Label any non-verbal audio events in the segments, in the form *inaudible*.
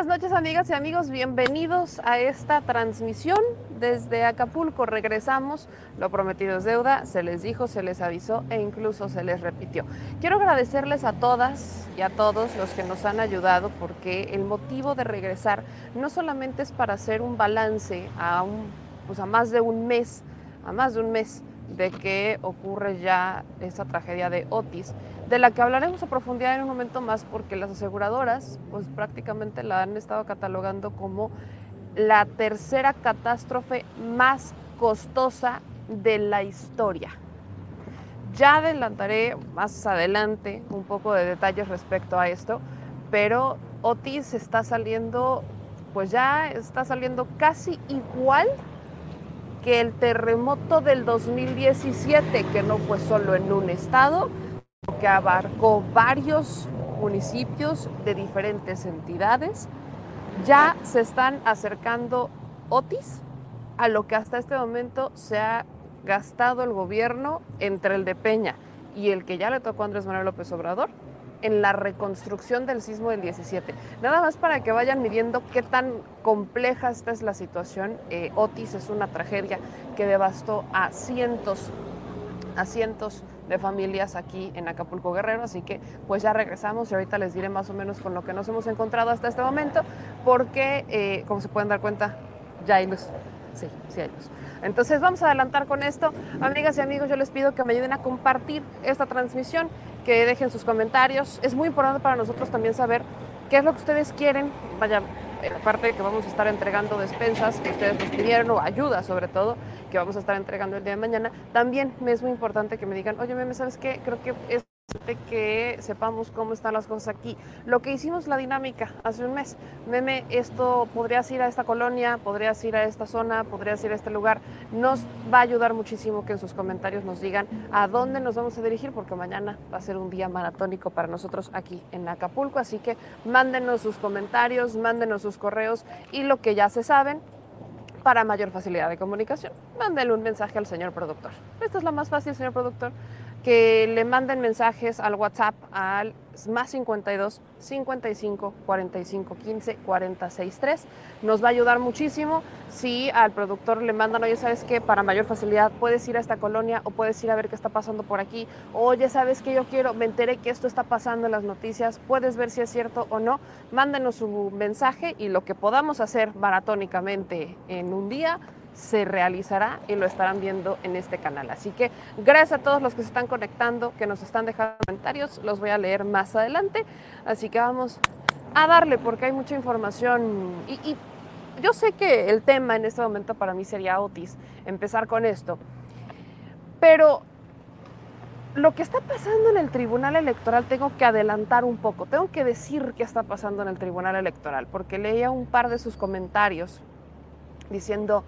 Buenas noches amigas y amigos, bienvenidos a esta transmisión desde Acapulco. Regresamos, lo prometido es deuda, se les dijo, se les avisó e incluso se les repitió. Quiero agradecerles a todas y a todos los que nos han ayudado porque el motivo de regresar no solamente es para hacer un balance a, un, pues a más de un mes, a más de un mes de que ocurre ya esa tragedia de Otis, de la que hablaremos a profundidad en un momento más porque las aseguradoras pues prácticamente la han estado catalogando como la tercera catástrofe más costosa de la historia. Ya adelantaré más adelante un poco de detalles respecto a esto, pero Otis está saliendo, pues ya está saliendo casi igual que el terremoto del 2017, que no fue solo en un estado, que abarcó varios municipios de diferentes entidades, ya se están acercando Otis a lo que hasta este momento se ha gastado el gobierno entre el de Peña y el que ya le tocó a Andrés Manuel López Obrador en la reconstrucción del sismo del 17. Nada más para que vayan midiendo qué tan compleja esta es la situación. Eh, Otis es una tragedia que devastó a cientos, a cientos de familias aquí en Acapulco Guerrero, así que pues ya regresamos y ahorita les diré más o menos con lo que nos hemos encontrado hasta este momento, porque eh, como se pueden dar cuenta, ya hay luz. Sí, sí hay luz. Entonces vamos a adelantar con esto. Amigas y amigos, yo les pido que me ayuden a compartir esta transmisión, que dejen sus comentarios. Es muy importante para nosotros también saber qué es lo que ustedes quieren. Vaya, aparte de que vamos a estar entregando despensas que ustedes nos pidieron o ayuda sobre todo que vamos a estar entregando el día de mañana, también me es muy importante que me digan, oye, meme, ¿sabes qué? Creo que es que sepamos cómo están las cosas aquí. Lo que hicimos la dinámica hace un mes, meme, esto podrías ir a esta colonia, podrías ir a esta zona, podrías ir a este lugar. Nos va a ayudar muchísimo que en sus comentarios nos digan a dónde nos vamos a dirigir, porque mañana va a ser un día maratónico para nosotros aquí en Acapulco. Así que mándenos sus comentarios, mándenos sus correos y lo que ya se saben, para mayor facilidad de comunicación, mándenle un mensaje al señor productor. Esta es la más fácil, señor productor que le manden mensajes al WhatsApp al más 52 55 45 15 46 3. Nos va a ayudar muchísimo si al productor le mandan, oye, ¿sabes qué? Para mayor facilidad puedes ir a esta colonia o puedes ir a ver qué está pasando por aquí. Oye, ¿sabes qué? Yo quiero, me enteré que esto está pasando en las noticias, puedes ver si es cierto o no. Mándenos su mensaje y lo que podamos hacer maratónicamente en un día se realizará y lo estarán viendo en este canal. Así que gracias a todos los que se están conectando, que nos están dejando comentarios, los voy a leer más adelante. Así que vamos a darle porque hay mucha información y, yo sé que el tema en este momento para mí sería Otis, empezar con esto, pero lo que está pasando en el Tribunal Electoral tengo que adelantar un poco, tengo que decir qué está pasando en el Tribunal Electoral, porque leía un par de sus comentarios diciendo,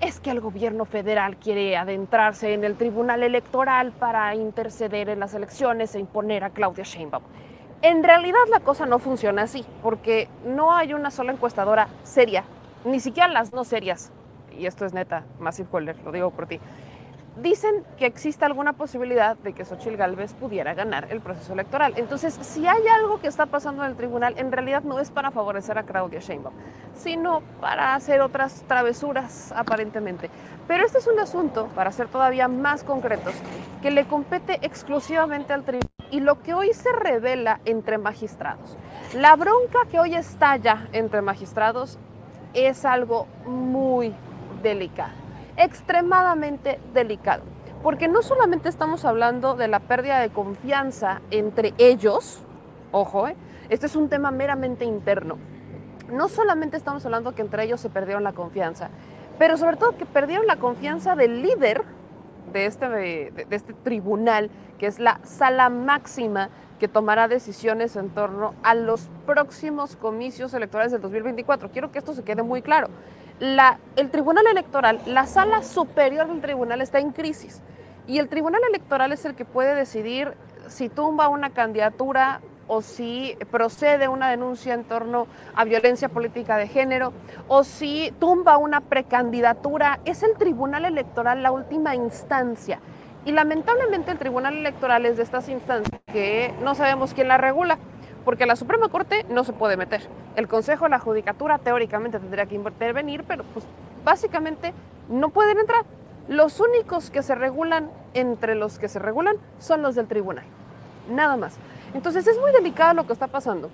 es que el gobierno federal quiere adentrarse en el tribunal electoral para interceder en las elecciones e imponer a Claudia Sheinbaum. En realidad la cosa no funciona así, porque no hay una sola encuestadora seria, ni siquiera las no serias, y esto es neta, Massive Holder, lo digo por ti, dicen que existe alguna posibilidad de que Xochitl Gálvez pudiera ganar el proceso electoral. Entonces, si hay algo que está pasando en el tribunal, en realidad no es para favorecer a Claudia Sheinbaum, sino para hacer otras travesuras aparentemente. Pero este es un asunto, para ser todavía más concretos, que le compete exclusivamente al tribunal y lo que hoy se revela entre magistrados. La bronca que hoy estalla entre magistrados es algo muy delicado extremadamente delicado, porque no solamente estamos hablando de la pérdida de confianza entre ellos, ojo, este es un tema meramente interno, no solamente estamos hablando que entre ellos se perdieron la confianza, pero sobre todo que perdieron la confianza del líder de este, de este tribunal, que es la sala máxima que tomará decisiones en torno a los próximos comicios electorales del 2024. Quiero que esto se quede muy claro. La, el Tribunal Electoral, la sala superior del tribunal está en crisis y el Tribunal Electoral es el que puede decidir si tumba una candidatura o si procede una denuncia en torno a violencia política de género o si tumba una precandidatura. Es el Tribunal Electoral la última instancia. Y lamentablemente el Tribunal Electoral es de estas instancias que no sabemos quién la regula, porque la Suprema Corte no se puede meter. El Consejo de la Judicatura teóricamente tendría que intervenir, pero pues básicamente no pueden entrar. Los únicos que se regulan entre los que se regulan son los del tribunal. Nada más. Entonces es muy delicado lo que está pasando,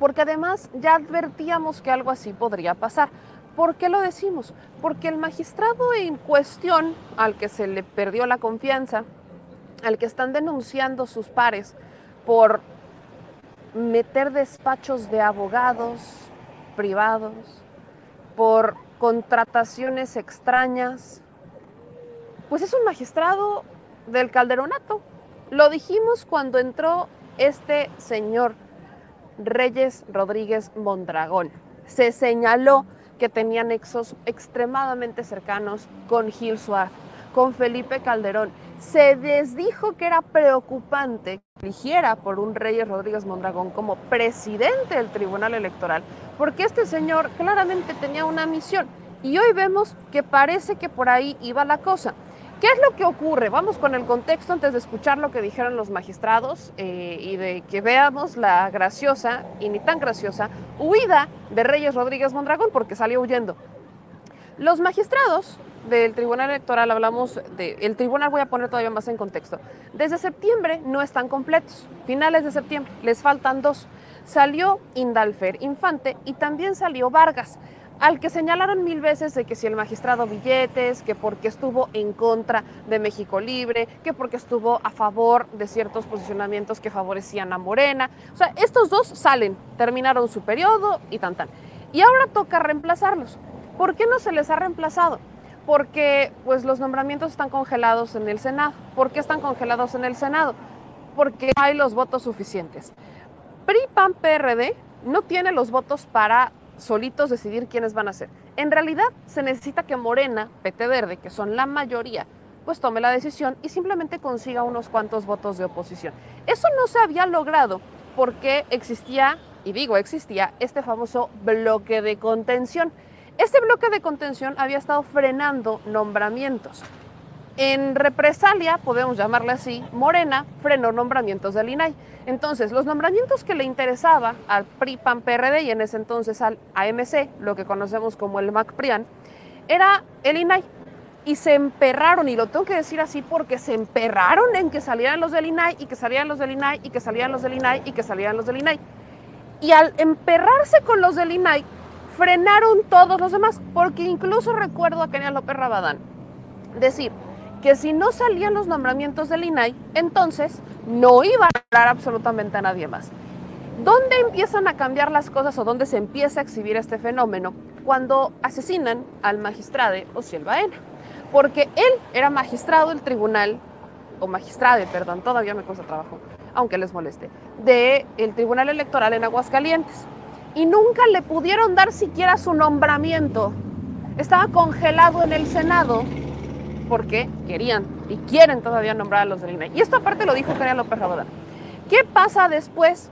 porque además ya advertíamos que algo así podría pasar. ¿Por qué lo decimos? Porque el magistrado en cuestión, al que se le perdió la confianza, al que están denunciando sus pares por meter despachos de abogados privados, por contrataciones extrañas, pues es un magistrado del calderonato. Lo dijimos cuando entró este señor Reyes Rodríguez Mondragón. Se señaló que tenía nexos extremadamente cercanos con Gil Suárez, con Felipe Calderón. Se desdijo que era preocupante que eligiera por un Reyes Rodríguez Mondragón como presidente del Tribunal Electoral, porque este señor claramente tenía una misión. Y hoy vemos que parece que por ahí iba la cosa. ¿Qué es lo que ocurre? Vamos con el contexto antes de escuchar lo que dijeron los magistrados eh, y de que veamos la graciosa y ni tan graciosa huida de Reyes Rodríguez Mondragón porque salió huyendo. Los magistrados del Tribunal Electoral, hablamos del el tribunal, voy a poner todavía más en contexto, desde septiembre no están completos, finales de septiembre, les faltan dos. Salió Indalfer Infante y también salió Vargas al que señalaron mil veces de que si el magistrado Billetes, que porque estuvo en contra de México Libre, que porque estuvo a favor de ciertos posicionamientos que favorecían a Morena. O sea, estos dos salen, terminaron su periodo y tan tan. Y ahora toca reemplazarlos. ¿Por qué no se les ha reemplazado? Porque pues los nombramientos están congelados en el Senado. ¿Por qué están congelados en el Senado? Porque hay los votos suficientes. PRI, PAN, PRD no tiene los votos para solitos decidir quiénes van a ser. En realidad se necesita que Morena, PT Verde, que son la mayoría, pues tome la decisión y simplemente consiga unos cuantos votos de oposición. Eso no se había logrado porque existía, y digo existía, este famoso bloque de contención. Este bloque de contención había estado frenando nombramientos. En represalia, podemos llamarle así, Morena frenó nombramientos del INAI. Entonces, los nombramientos que le interesaba al PRI, PAN, PRD y en ese entonces al AMC, lo que conocemos como el MAC-PRIAN, era el INAI. Y se emperraron, y lo tengo que decir así porque se emperraron en que salieran los del INAI y que salieran los del INAI y que salieran los del INAI y que salieran los del INAI. Y al emperrarse con los del INAI, frenaron todos los demás, porque incluso recuerdo a Kenia López Rabadán decir, que si no salían los nombramientos del INAI, entonces no iba a hablar absolutamente a nadie más. ¿Dónde empiezan a cambiar las cosas o dónde se empieza a exhibir este fenómeno? Cuando asesinan al magistrado Ociel Baena. Porque él era magistrado del tribunal, o magistrade, perdón, todavía me cuesta trabajo, aunque les moleste, del el tribunal electoral en Aguascalientes. Y nunca le pudieron dar siquiera su nombramiento. Estaba congelado en el Senado porque querían y quieren todavía nombrar a los del INAI. Y esto aparte lo dijo Kenia López Rabadán. ¿Qué pasa después?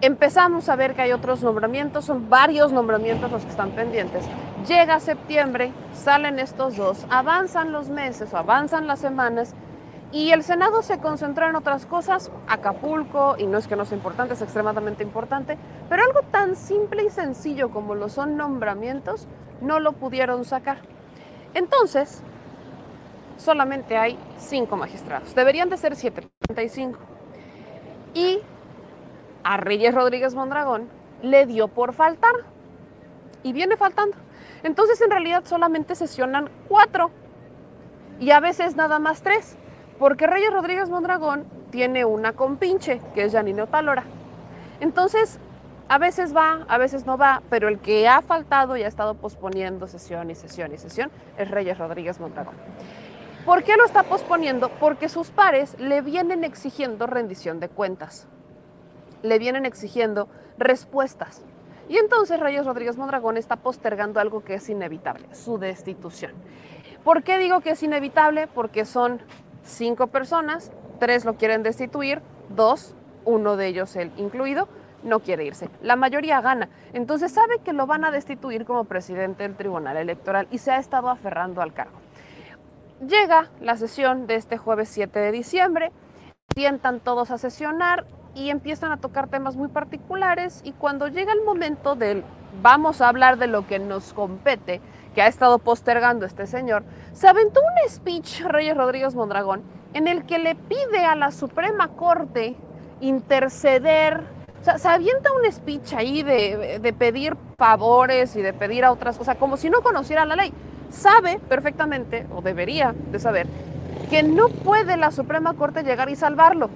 Empezamos a ver que hay otros nombramientos, son varios nombramientos los que están pendientes. Llega septiembre, salen estos dos, avanzan los meses avanzan las semanas y el Senado se concentró en otras cosas, Acapulco, y no es que no sea importante, es extremadamente importante, pero algo tan simple y sencillo como lo son nombramientos, no lo pudieron sacar. Entonces, solamente hay cinco magistrados. Deberían de ser 735. Y a Reyes Rodríguez Mondragón le dio por faltar. Y viene faltando. Entonces, en realidad, solamente sesionan cuatro. Y a veces nada más tres. Porque Reyes Rodríguez Mondragón tiene una compinche, que es Janine Otalora. Entonces, a veces va, a veces no va, pero el que ha faltado y ha estado posponiendo sesión y sesión y sesión es Reyes Rodríguez Mondragón. ¿Por qué lo está posponiendo? Porque sus pares le vienen exigiendo rendición de cuentas, le vienen exigiendo respuestas. Y entonces Reyes Rodríguez Mondragón está postergando algo que es inevitable, su destitución. ¿Por qué digo que es inevitable? Porque son cinco personas, tres lo quieren destituir, dos, uno de ellos él incluido, no quiere irse. La mayoría gana. Entonces sabe que lo van a destituir como presidente del Tribunal Electoral y se ha estado aferrando al cargo. Llega la sesión de este jueves 7 de diciembre, sientan todos a sesionar y empiezan a tocar temas muy particulares y cuando llega el momento del vamos a hablar de lo que nos compete, que ha estado postergando este señor, se aventó un speech Reyes Rodríguez Mondragón en el que le pide a la Suprema Corte interceder, o sea, se avienta un speech ahí de, de pedir favores y de pedir a otras cosas, como si no conociera la ley. Sabe perfectamente, o debería de saber, que no puede la Suprema Corte llegar y salvarlo.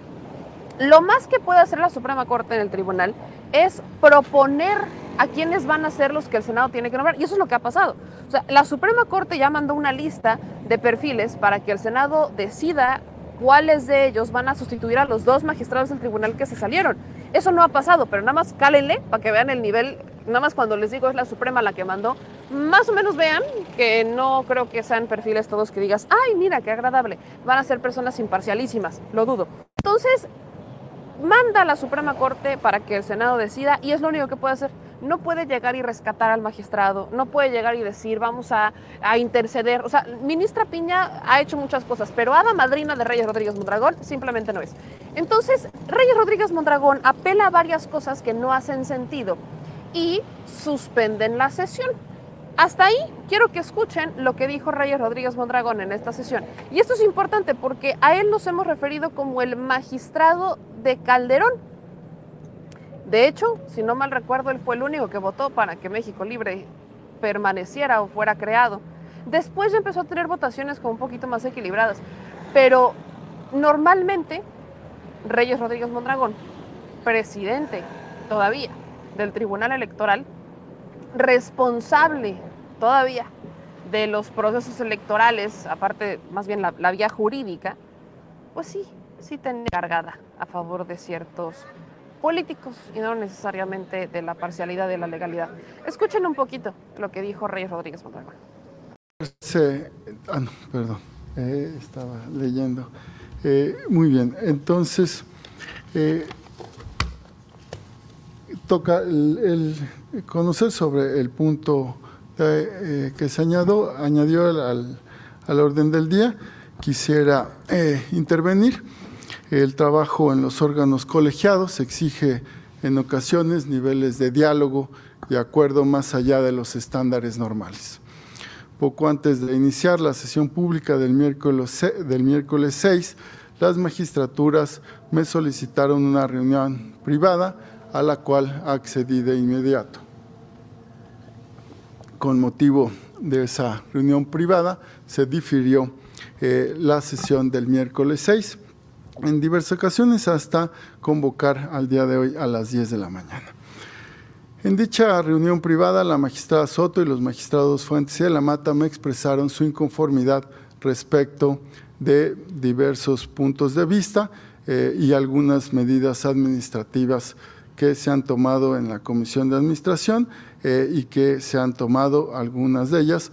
Lo más que puede hacer la Suprema Corte en el tribunal es proponer a quienes van a ser los que el Senado tiene que nombrar. Y eso es lo que ha pasado. O sea, la Suprema Corte ya mandó una lista de perfiles para que el Senado decida cuáles de ellos van a sustituir a los dos magistrados del tribunal que se salieron. Eso no ha pasado, pero nada más cálenle para que vean el nivel, nada más cuando les digo es la Suprema la que mandó, más o menos vean que no creo que sean perfiles todos que digas, ay, mira, qué agradable, van a ser personas imparcialísimas, lo dudo. Entonces, manda a la Suprema Corte para que el Senado decida y es lo único que puede hacer. No puede llegar y rescatar al magistrado, no puede llegar y decir vamos a, interceder. O sea, ministra Piña ha hecho muchas cosas, pero Ada Madrina de Reyes Rodríguez Mondragón simplemente no es. Entonces, Reyes Rodríguez Mondragón apela a varias cosas que no hacen sentido y suspenden la sesión. Hasta ahí quiero que escuchen lo que dijo Reyes Rodríguez Mondragón en esta sesión. Y esto es importante porque a él nos hemos referido como el magistrado de Calderón. De hecho, si no mal recuerdo, él fue el único que votó para que México Libre permaneciera o fuera creado. Después ya empezó a tener votaciones como un poquito más equilibradas. Pero normalmente, Reyes Rodríguez Mondragón, presidente todavía del Tribunal Electoral, responsable todavía de los procesos electorales, aparte más bien la, vía jurídica, pues sí, sí tenía cargada a favor de ciertos políticos y no necesariamente de la parcialidad de la legalidad. Escuchen un poquito lo que dijo Reyes Rodríguez Mondragón. ah, no, perdón, eh, estaba leyendo. Eh, muy bien, entonces eh, toca el, conocer sobre el punto eh, que se añadió, añadió al, orden del día. Quisiera eh, intervenir. El trabajo en los órganos colegiados exige en ocasiones niveles de diálogo y acuerdo más allá de los estándares normales. Poco antes de iniciar la sesión pública del miércoles, del miércoles 6, las magistraturas me solicitaron una reunión privada a la cual accedí de inmediato. Con motivo de esa reunión privada, se difirió eh, la sesión del miércoles 6 en diversas ocasiones hasta convocar al día de hoy a las 10 de la mañana. En dicha reunión privada, la magistrada Soto y los magistrados Fuentes y de la Mata me expresaron su inconformidad respecto de diversos puntos de vista eh, y algunas medidas administrativas que se han tomado en la Comisión de Administración eh, y que se han tomado algunas de ellas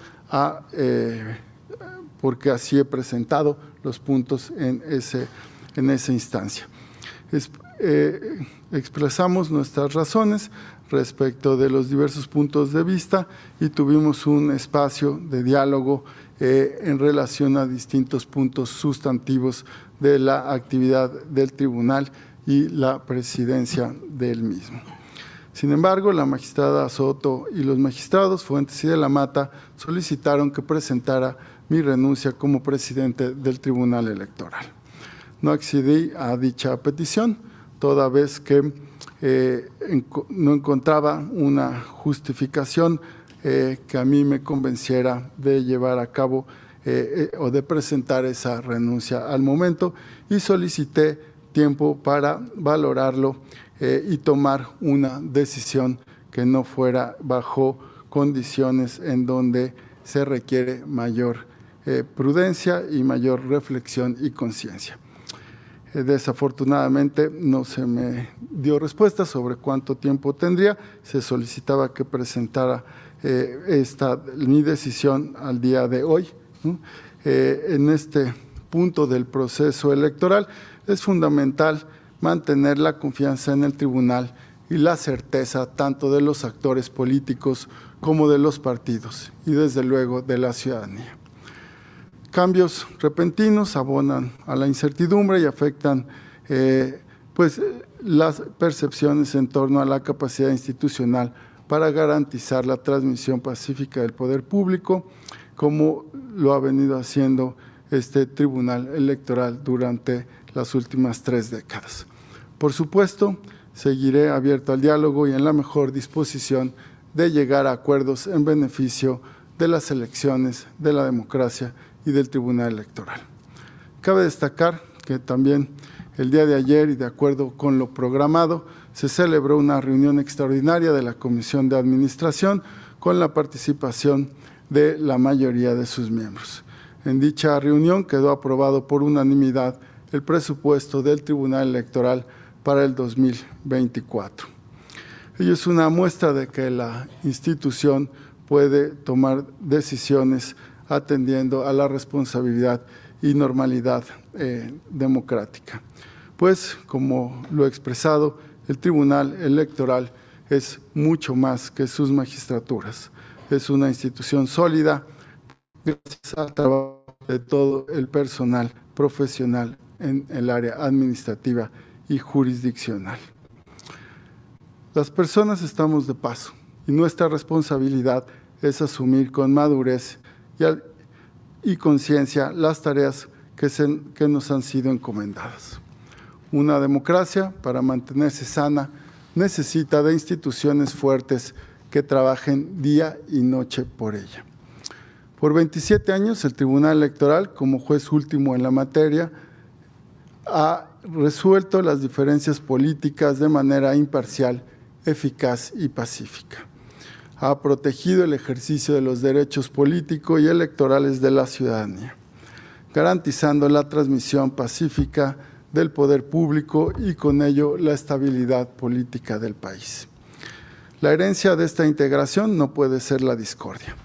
eh, porque así he presentado los puntos en, ese, en esa instancia. Eh, expresamos nuestras razones respecto de los diversos puntos de vista y tuvimos un espacio de diálogo en relación a distintos puntos sustantivos de la actividad del tribunal y la presidencia del mismo. Sin embargo, la magistrada Soto y los magistrados Fuentes y de la Mata solicitaron que presentara mi renuncia como presidente del Tribunal Electoral. No accedí a dicha petición, toda vez que eh, no encontraba una justificación eh, que a mí me convenciera de llevar a cabo eh, o de presentar esa renuncia al momento y solicité tiempo para valorarlo y tomar una decisión que no fuera bajo condiciones en donde se requiere mayor prudencia y mayor reflexión y conciencia. Eh, desafortunadamente no se me dio respuesta sobre cuánto tiempo tendría. Se solicitaba que presentara eh, esta, mi decisión al día de hoy. en este punto del proceso electoral es fundamental mantener la confianza en el tribunal y la certeza tanto de los actores políticos como de los partidos y desde luego de la ciudadanía. Cambios repentinos abonan a la incertidumbre y afectan eh, pues, las percepciones en torno a la capacidad institucional para garantizar la transmisión pacífica del poder público, como lo ha venido haciendo este Tribunal Electoral durante las últimas tres décadas. Por supuesto, seguiré abierto al diálogo y en la mejor disposición de llegar a acuerdos en beneficio de las elecciones, de la democracia y del Tribunal Electoral. Cabe destacar que también el día de ayer y de acuerdo con lo programado, se celebró una reunión extraordinaria de la Comisión de Administración con la participación de la mayoría de sus miembros. En dicha reunión quedó aprobado por unanimidad el presupuesto del Tribunal Electoral para el 2024. Ello es una muestra de que la institución puede tomar decisiones atendiendo a la responsabilidad y normalidad eh, democrática. Pues, como lo he expresado, el Tribunal Electoral es mucho más que sus magistraturas. Es una institución sólida gracias al trabajo de todo el personal profesional en el área administrativa y jurisdiccional. Las personas estamos de paso y nuestra responsabilidad es asumir con madurez y, conciencia las tareas que, que nos han sido encomendadas. Una democracia, para mantenerse sana, necesita de instituciones fuertes que trabajen día y noche por ella. Por 27 años, el Tribunal Electoral, como juez último en la materia, ha resuelto las diferencias políticas de manera imparcial, eficaz y pacífica ha protegido el ejercicio de los derechos políticos y electorales de la ciudadanía, garantizando la transmisión pacífica del poder público y con ello la estabilidad política del país. La herencia de esta integración no puede ser la discordia,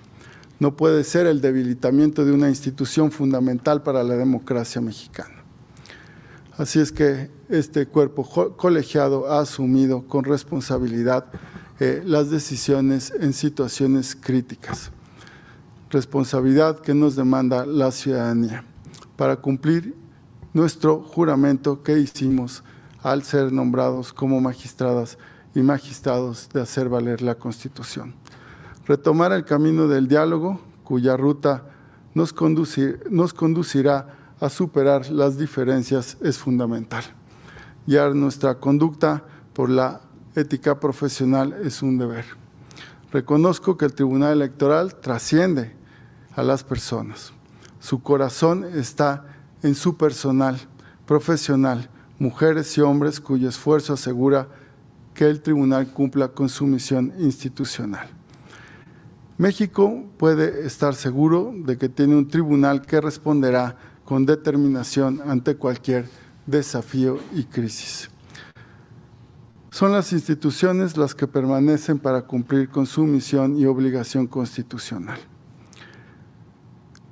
no puede ser el debilitamiento de una institución fundamental para la democracia mexicana. Así es que este cuerpo colegiado ha asumido con responsabilidad eh, las decisiones en situaciones críticas. Responsabilidad que nos demanda la ciudadanía para cumplir nuestro juramento que hicimos al ser nombrados como magistradas y magistrados de hacer valer la Constitución. Retomar el camino del diálogo, cuya ruta nos, nos conducirá a superar las diferencias, es fundamental. Guiar nuestra conducta por la ética profesional es un deber. Reconozco que el Tribunal Electoral trasciende a las personas. Su corazón está en su personal, profesional, mujeres y hombres cuyo esfuerzo asegura que el tribunal cumpla con su misión institucional. México puede estar seguro de que tiene un tribunal que responderá con determinación ante cualquier desafío y crisis. Son las instituciones las que permanecen para cumplir con su misión y obligación constitucional.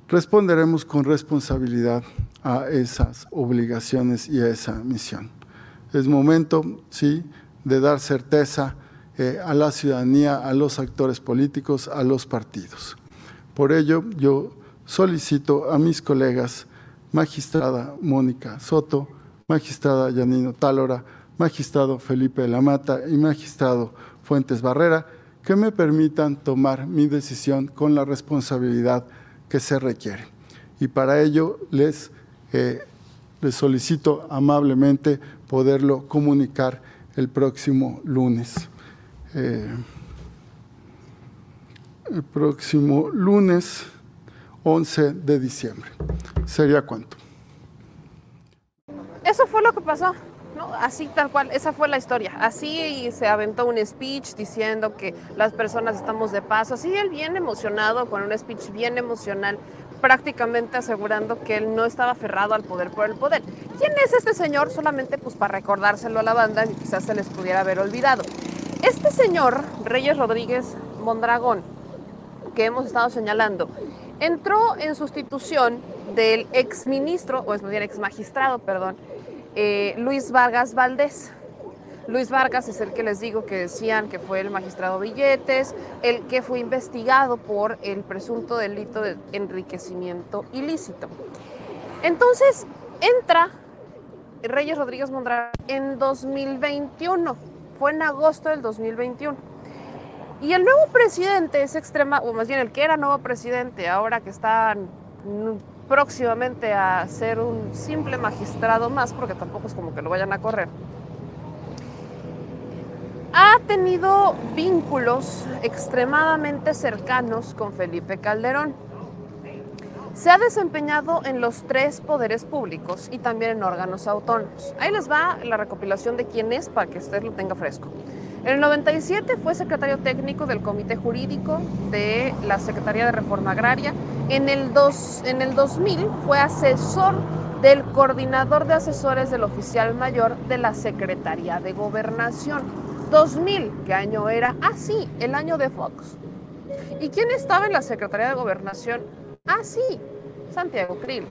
Responderemos con responsabilidad a esas obligaciones y a esa misión. Es momento, sí, de dar certeza eh, a la ciudadanía, a los actores políticos, a los partidos. Por ello, yo solicito a mis colegas, magistrada Mónica Soto, magistrada Yanino Tálora, magistrado Felipe de la Mata y magistrado Fuentes Barrera, que me permitan tomar mi decisión con la responsabilidad que se requiere. Y para ello les, eh, les solicito amablemente poderlo comunicar el próximo lunes. Eh, el próximo lunes 11 de diciembre. ¿Sería cuánto? Eso fue lo que pasó. Así tal cual, esa fue la historia. Así se aventó un speech diciendo que las personas estamos de paso. Así él bien emocionado, con un speech bien emocional, prácticamente asegurando que él no estaba aferrado al poder por el poder. ¿Quién es este señor? Solamente pues para recordárselo a la banda y quizás se les pudiera haber olvidado. Este señor, Reyes Rodríguez Mondragón, que hemos estado señalando, entró en sustitución del exministro, o es más bien ex magistrado, perdón, eh, Luis Vargas Valdés. Luis Vargas es el que les digo que decían que fue el magistrado Billetes, el que fue investigado por el presunto delito de enriquecimiento ilícito. Entonces, entra Reyes Rodríguez Mondragón en 2021, fue en agosto del 2021. Y el nuevo presidente es extrema, o más bien el que era nuevo presidente, ahora que está próximamente a ser un simple magistrado más, porque tampoco es como que lo vayan a correr, ha tenido vínculos extremadamente cercanos con Felipe Calderón. Se ha desempeñado en los tres poderes públicos y también en órganos autónomos. Ahí les va la recopilación de quién es para que usted lo tenga fresco. En el 97 fue secretario técnico del Comité Jurídico de la Secretaría de Reforma Agraria. En el, en el 2000 fue asesor del coordinador de asesores del oficial mayor de la Secretaría de Gobernación. 2000, ¿qué año era? Ah, sí, el año de Fox. ¿Y quién estaba en la Secretaría de Gobernación? Ah, sí, Santiago Krill.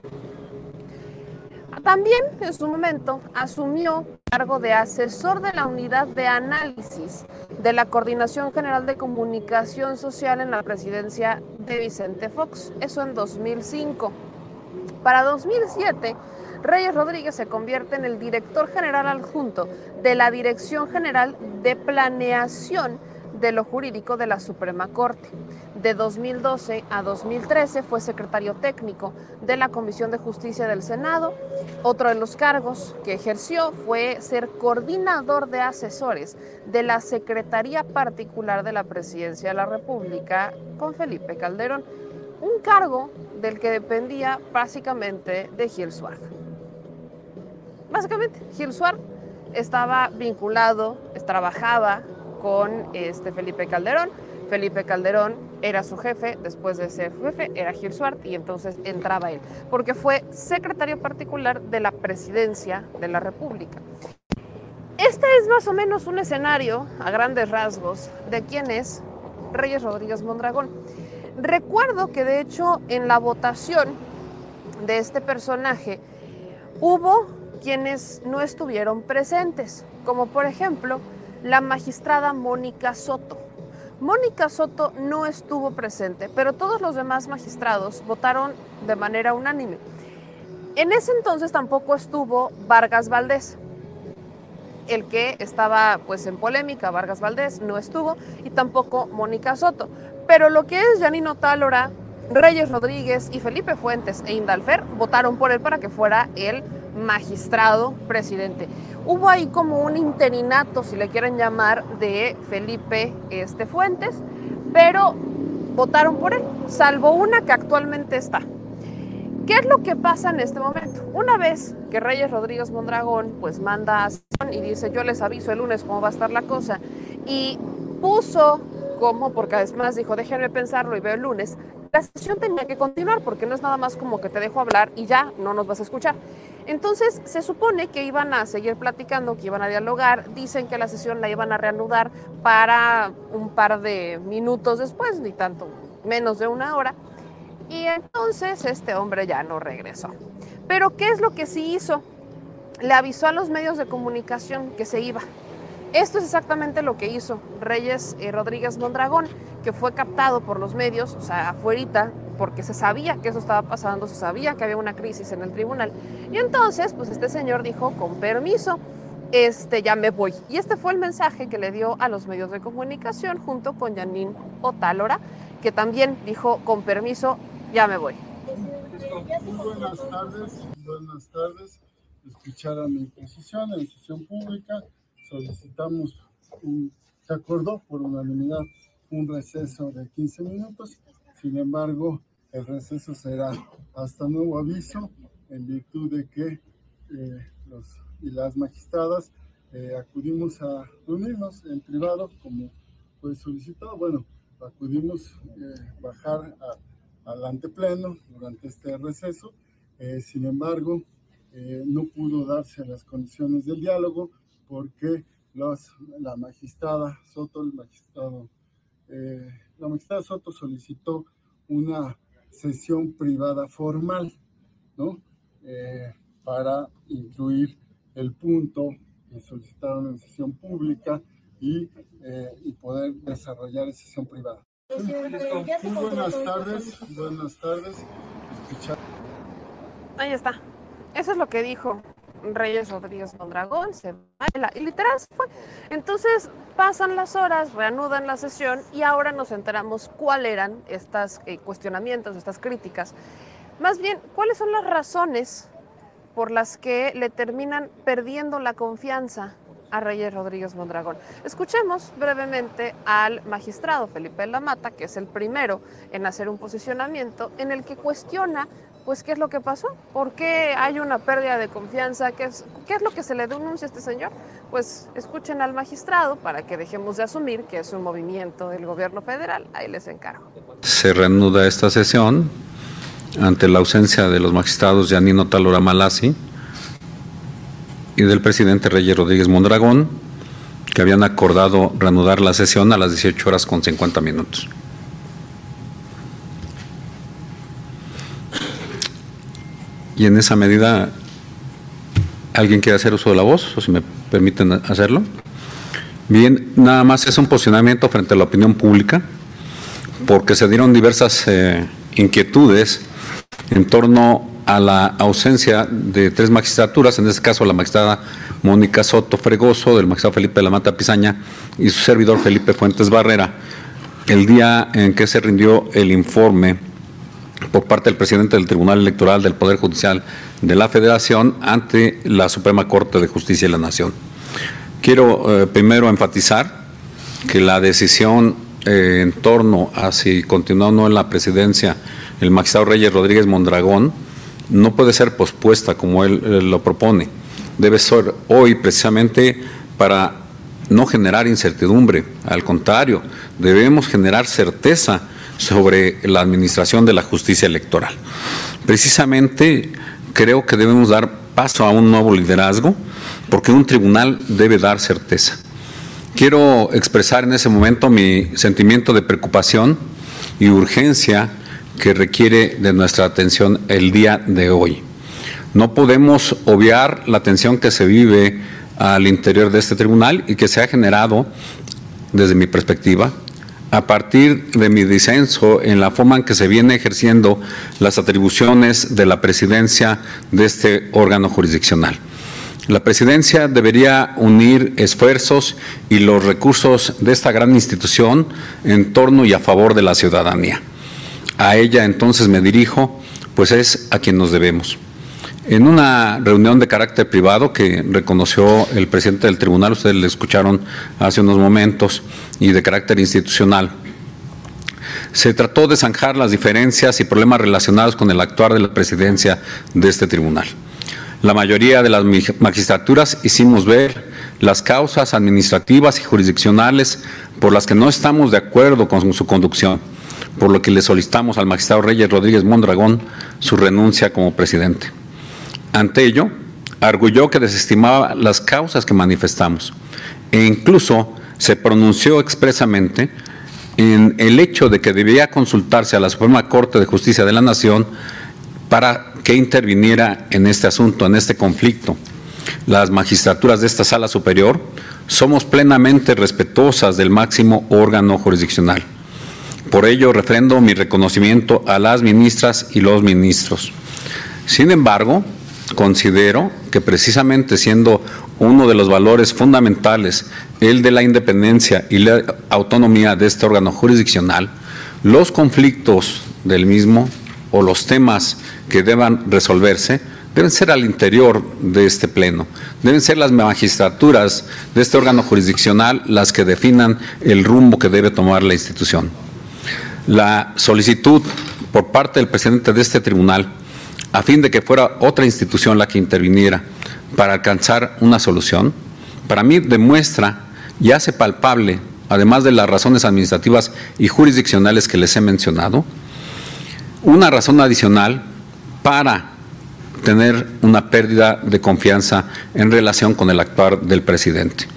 También en su momento asumió cargo de asesor de la unidad de análisis de la Coordinación General de Comunicación Social en la presidencia de Vicente Fox, eso en 2005. Para 2007, Reyes Rodríguez se convierte en el director general adjunto de la Dirección General de Planeación de lo Jurídico de la Suprema Corte. De 2012 a 2013 fue secretario técnico de la Comisión de Justicia del Senado. Otro de los cargos que ejerció fue ser coordinador de asesores de la Secretaría Particular de la Presidencia de la República con Felipe Calderón, un cargo del que dependía básicamente de Gil Suárez. Básicamente, Gil Suárez estaba vinculado, trabajaba con este Felipe Calderón. Felipe Calderón era su jefe, después de ser jefe era Gil Suárez y entonces entraba él, porque fue secretario particular de la presidencia de la República. Este es más o menos un escenario, a grandes rasgos, de quién es Reyes Rodríguez Mondragón. Recuerdo que de hecho en la votación de este personaje hubo quienes no estuvieron presentes, como por ejemplo la magistrada Mónica Soto. Mónica Soto no estuvo presente, pero todos los demás magistrados votaron de manera unánime. En ese entonces tampoco estuvo Vargas Valdés, el que estaba pues en polémica, Vargas Valdés no estuvo y tampoco Mónica Soto. Pero lo que es Janino Tálora, Reyes Rodríguez y Felipe Fuentes e Indalfer votaron por él para que fuera el magistrado presidente. Hubo ahí como un interinato, si le quieren llamar, de Felipe este, Fuentes, pero votaron por él, salvo una que actualmente está. ¿Qué es lo que pasa en este momento? Una vez que Reyes Rodríguez Mondragón pues manda a y dice yo les aviso el lunes cómo va a estar la cosa y puso como, porque además dijo déjenme pensarlo y veo el lunes, la sesión tenía que continuar porque no es nada más como que te dejo hablar y ya no nos vas a escuchar. Entonces se supone que iban a seguir platicando, que iban a dialogar, dicen que la sesión la iban a reanudar para un par de minutos después, ni tanto, menos de una hora, y entonces este hombre ya no regresó. Pero ¿qué es lo que sí hizo? Le avisó a los medios de comunicación que se iba. Esto es exactamente lo que hizo Reyes eh, Rodríguez Mondragón, que fue captado por los medios, o sea, afuerita, porque se sabía que eso estaba pasando, se sabía que había una crisis en el tribunal. Y entonces, pues este señor dijo, con permiso, este, ya me voy. Y este fue el mensaje que le dio a los medios de comunicación junto con Janine Otálora, que también dijo, con permiso, ya me voy. Buenas tardes, buenas tardes. Escuchar a mi posición en sesión pública solicitamos, un, se acordó por unanimidad un receso de 15 minutos, sin embargo, el receso será hasta nuevo aviso en virtud de que eh, los y las magistradas eh, acudimos a reunirnos en privado, como fue solicitado. Bueno, acudimos a bajar al antepleno durante este receso. sin embargo, no pudo darse las condiciones del diálogo porque los, la magistrada Soto, el magistrado, la magistrada Soto solicitó una sesión privada formal, ¿no? Eh, para incluir el punto que solicitaron en sesión pública y, eh, y poder desarrollar en sesión privada. Muy buenas tardes, buenas tardes. Ahí está. Eso es lo que dijo Reyes Rodríguez Mondragón, se baila y literal se fue. Entonces pasan las horas, reanudan la sesión y ahora nos enteramos cuáles eran estos eh, cuestionamientos, estas críticas. Más bien, ¿cuáles son las razones por las que le terminan perdiendo la confianza a Reyes Rodríguez Mondragón. Escuchemos brevemente al magistrado Felipe Lamata, que es el primero en hacer un posicionamiento en el que cuestiona pues qué es lo que pasó, por qué hay una pérdida de confianza, qué es, qué es lo que se le denuncia a este señor. Pues escuchen al magistrado para que dejemos de asumir que es un movimiento del gobierno federal. Ahí les encargo. Se reanuda esta sesión ante la ausencia de los magistrados Yanino Talora Malasi y del presidente Reyes Rodríguez Mondragón, que habían acordado reanudar la sesión a las 18 horas con 50 minutos. Y en esa medida, ¿alguien quiere hacer uso de la voz? O si me permiten hacerlo. Bien, nada más es un posicionamiento frente a la opinión pública, porque se dieron diversas eh, inquietudes en torno a la ausencia de tres magistraturas, en este caso la magistrada Mónica Soto Fregoso, del magistrado Felipe la Mata Pizaña y su servidor Felipe Fuentes Barrera, el día en que se rindió el informe por parte del presidente del Tribunal Electoral del Poder Judicial de la Federación ante la Suprema Corte de Justicia de la Nación. Quiero eh, primero enfatizar que la decisión eh, en torno a si continúa o no en la presidencia el magistrado Reyes Rodríguez Mondragón no puede ser pospuesta como él lo propone. Debe ser hoy precisamente para no generar incertidumbre. Al contrario, debemos generar certeza sobre la administración de la justicia electoral. Precisamente creo que debemos dar paso a un nuevo liderazgo porque un tribunal debe dar certeza. Quiero expresar en ese momento mi sentimiento de preocupación y urgencia que requiere de nuestra atención el día de hoy. No podemos obviar la tensión que se vive al interior de este tribunal y que se ha generado, desde mi perspectiva, a partir de mi disenso en la forma en que se viene ejerciendo las atribuciones de la presidencia de este órgano jurisdiccional. La presidencia debería unir esfuerzos y los recursos de esta gran institución en torno y a favor de la ciudadanía. A ella entonces me dirijo, pues es a quien nos debemos. En una reunión de carácter privado que reconoció el presidente del tribunal, ustedes le escucharon hace unos momentos, y de carácter institucional, se trató de zanjar las diferencias y problemas relacionados con el actuar de la presidencia de este tribunal. La mayoría de las magistraturas hicimos ver las causas administrativas y jurisdiccionales por las que no estamos de acuerdo con su conducción, por lo que le solicitamos al magistrado Reyes Rodríguez Mondragón su renuncia como presidente. Ante ello, arguyó que desestimaba las causas que manifestamos e incluso se pronunció expresamente en el hecho de que debía consultarse a la Suprema Corte de Justicia de la Nación para que interviniera en este asunto, en este conflicto. Las magistraturas de esta sala superior somos plenamente respetuosas del máximo órgano jurisdiccional. Por ello, refrendo mi reconocimiento a las ministras y los ministros. Sin embargo, Considero que precisamente siendo uno de los valores fundamentales el de la independencia y la autonomía de este órgano jurisdiccional, los conflictos del mismo o los temas que deban resolverse deben ser al interior de este pleno. Deben ser las magistraturas de este órgano jurisdiccional las que definan el rumbo que debe tomar la institución. La solicitud por parte del presidente de este tribunal a fin de que fuera otra institución la que interviniera para alcanzar una solución, para mí demuestra y hace palpable, además de las razones administrativas y jurisdiccionales que les he mencionado, una razón adicional para tener una pérdida de confianza en relación con el actuar del presidente.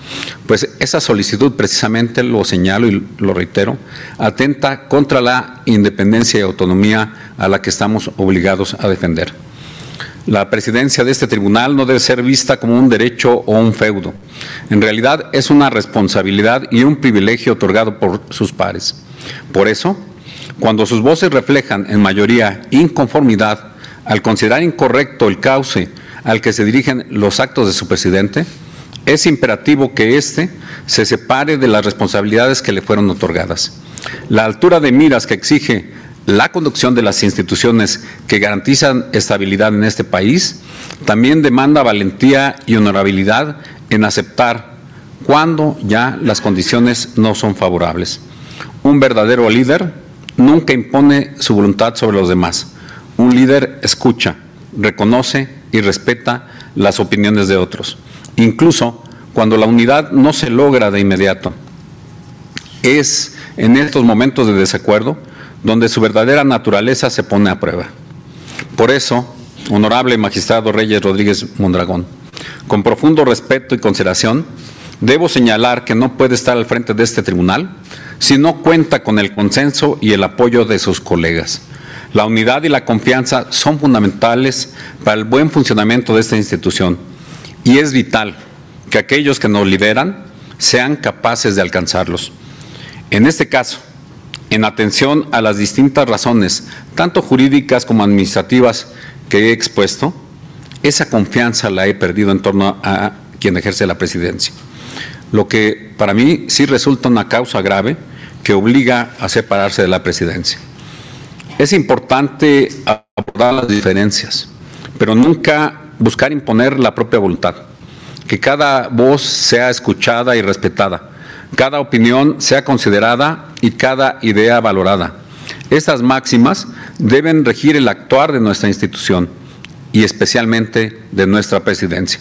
Pues esa solicitud, precisamente lo señalo y lo reitero, atenta contra la independencia y autonomía a la que estamos obligados a defender. La presidencia de este tribunal no debe ser vista como un derecho o un feudo. En realidad es una responsabilidad y un privilegio otorgado por sus pares. Por eso, cuando sus voces reflejan en mayoría inconformidad al considerar incorrecto el cauce al que se dirigen los actos de su presidente, es imperativo que éste se separe de las responsabilidades que le fueron otorgadas. La altura de miras que exige la conducción de las instituciones que garantizan estabilidad en este país también demanda valentía y honorabilidad en aceptar cuando ya las condiciones no son favorables. Un verdadero líder nunca impone su voluntad sobre los demás un líder escucha, reconoce y respeta las opiniones de otros, incluso cuando la unidad no se logra de inmediato. Es en estos momentos de desacuerdo donde su verdadera naturaleza se pone a prueba. Por eso, honorable magistrado Reyes Rodríguez Mondragón, con profundo respeto y consideración, debo señalar que no puede estar al frente de este tribunal si no cuenta con el consenso y el apoyo de sus colegas. La unidad y la confianza son fundamentales para el buen funcionamiento de esta institución y es vital que aquellos que nos lideran sean capaces de alcanzarlos. En este caso, en atención a las distintas razones, tanto jurídicas como administrativas que he expuesto, esa confianza la he perdido en torno a quien ejerce la presidencia. Lo que para mí sí resulta una causa grave que obliga a separarse de la presidencia. Es importante abordar las diferencias, pero nunca buscar imponer la propia voluntad. Que cada voz sea escuchada y respetada, cada opinión sea considerada y cada idea valorada. Estas máximas deben regir el actuar de nuestra institución y especialmente de nuestra presidencia.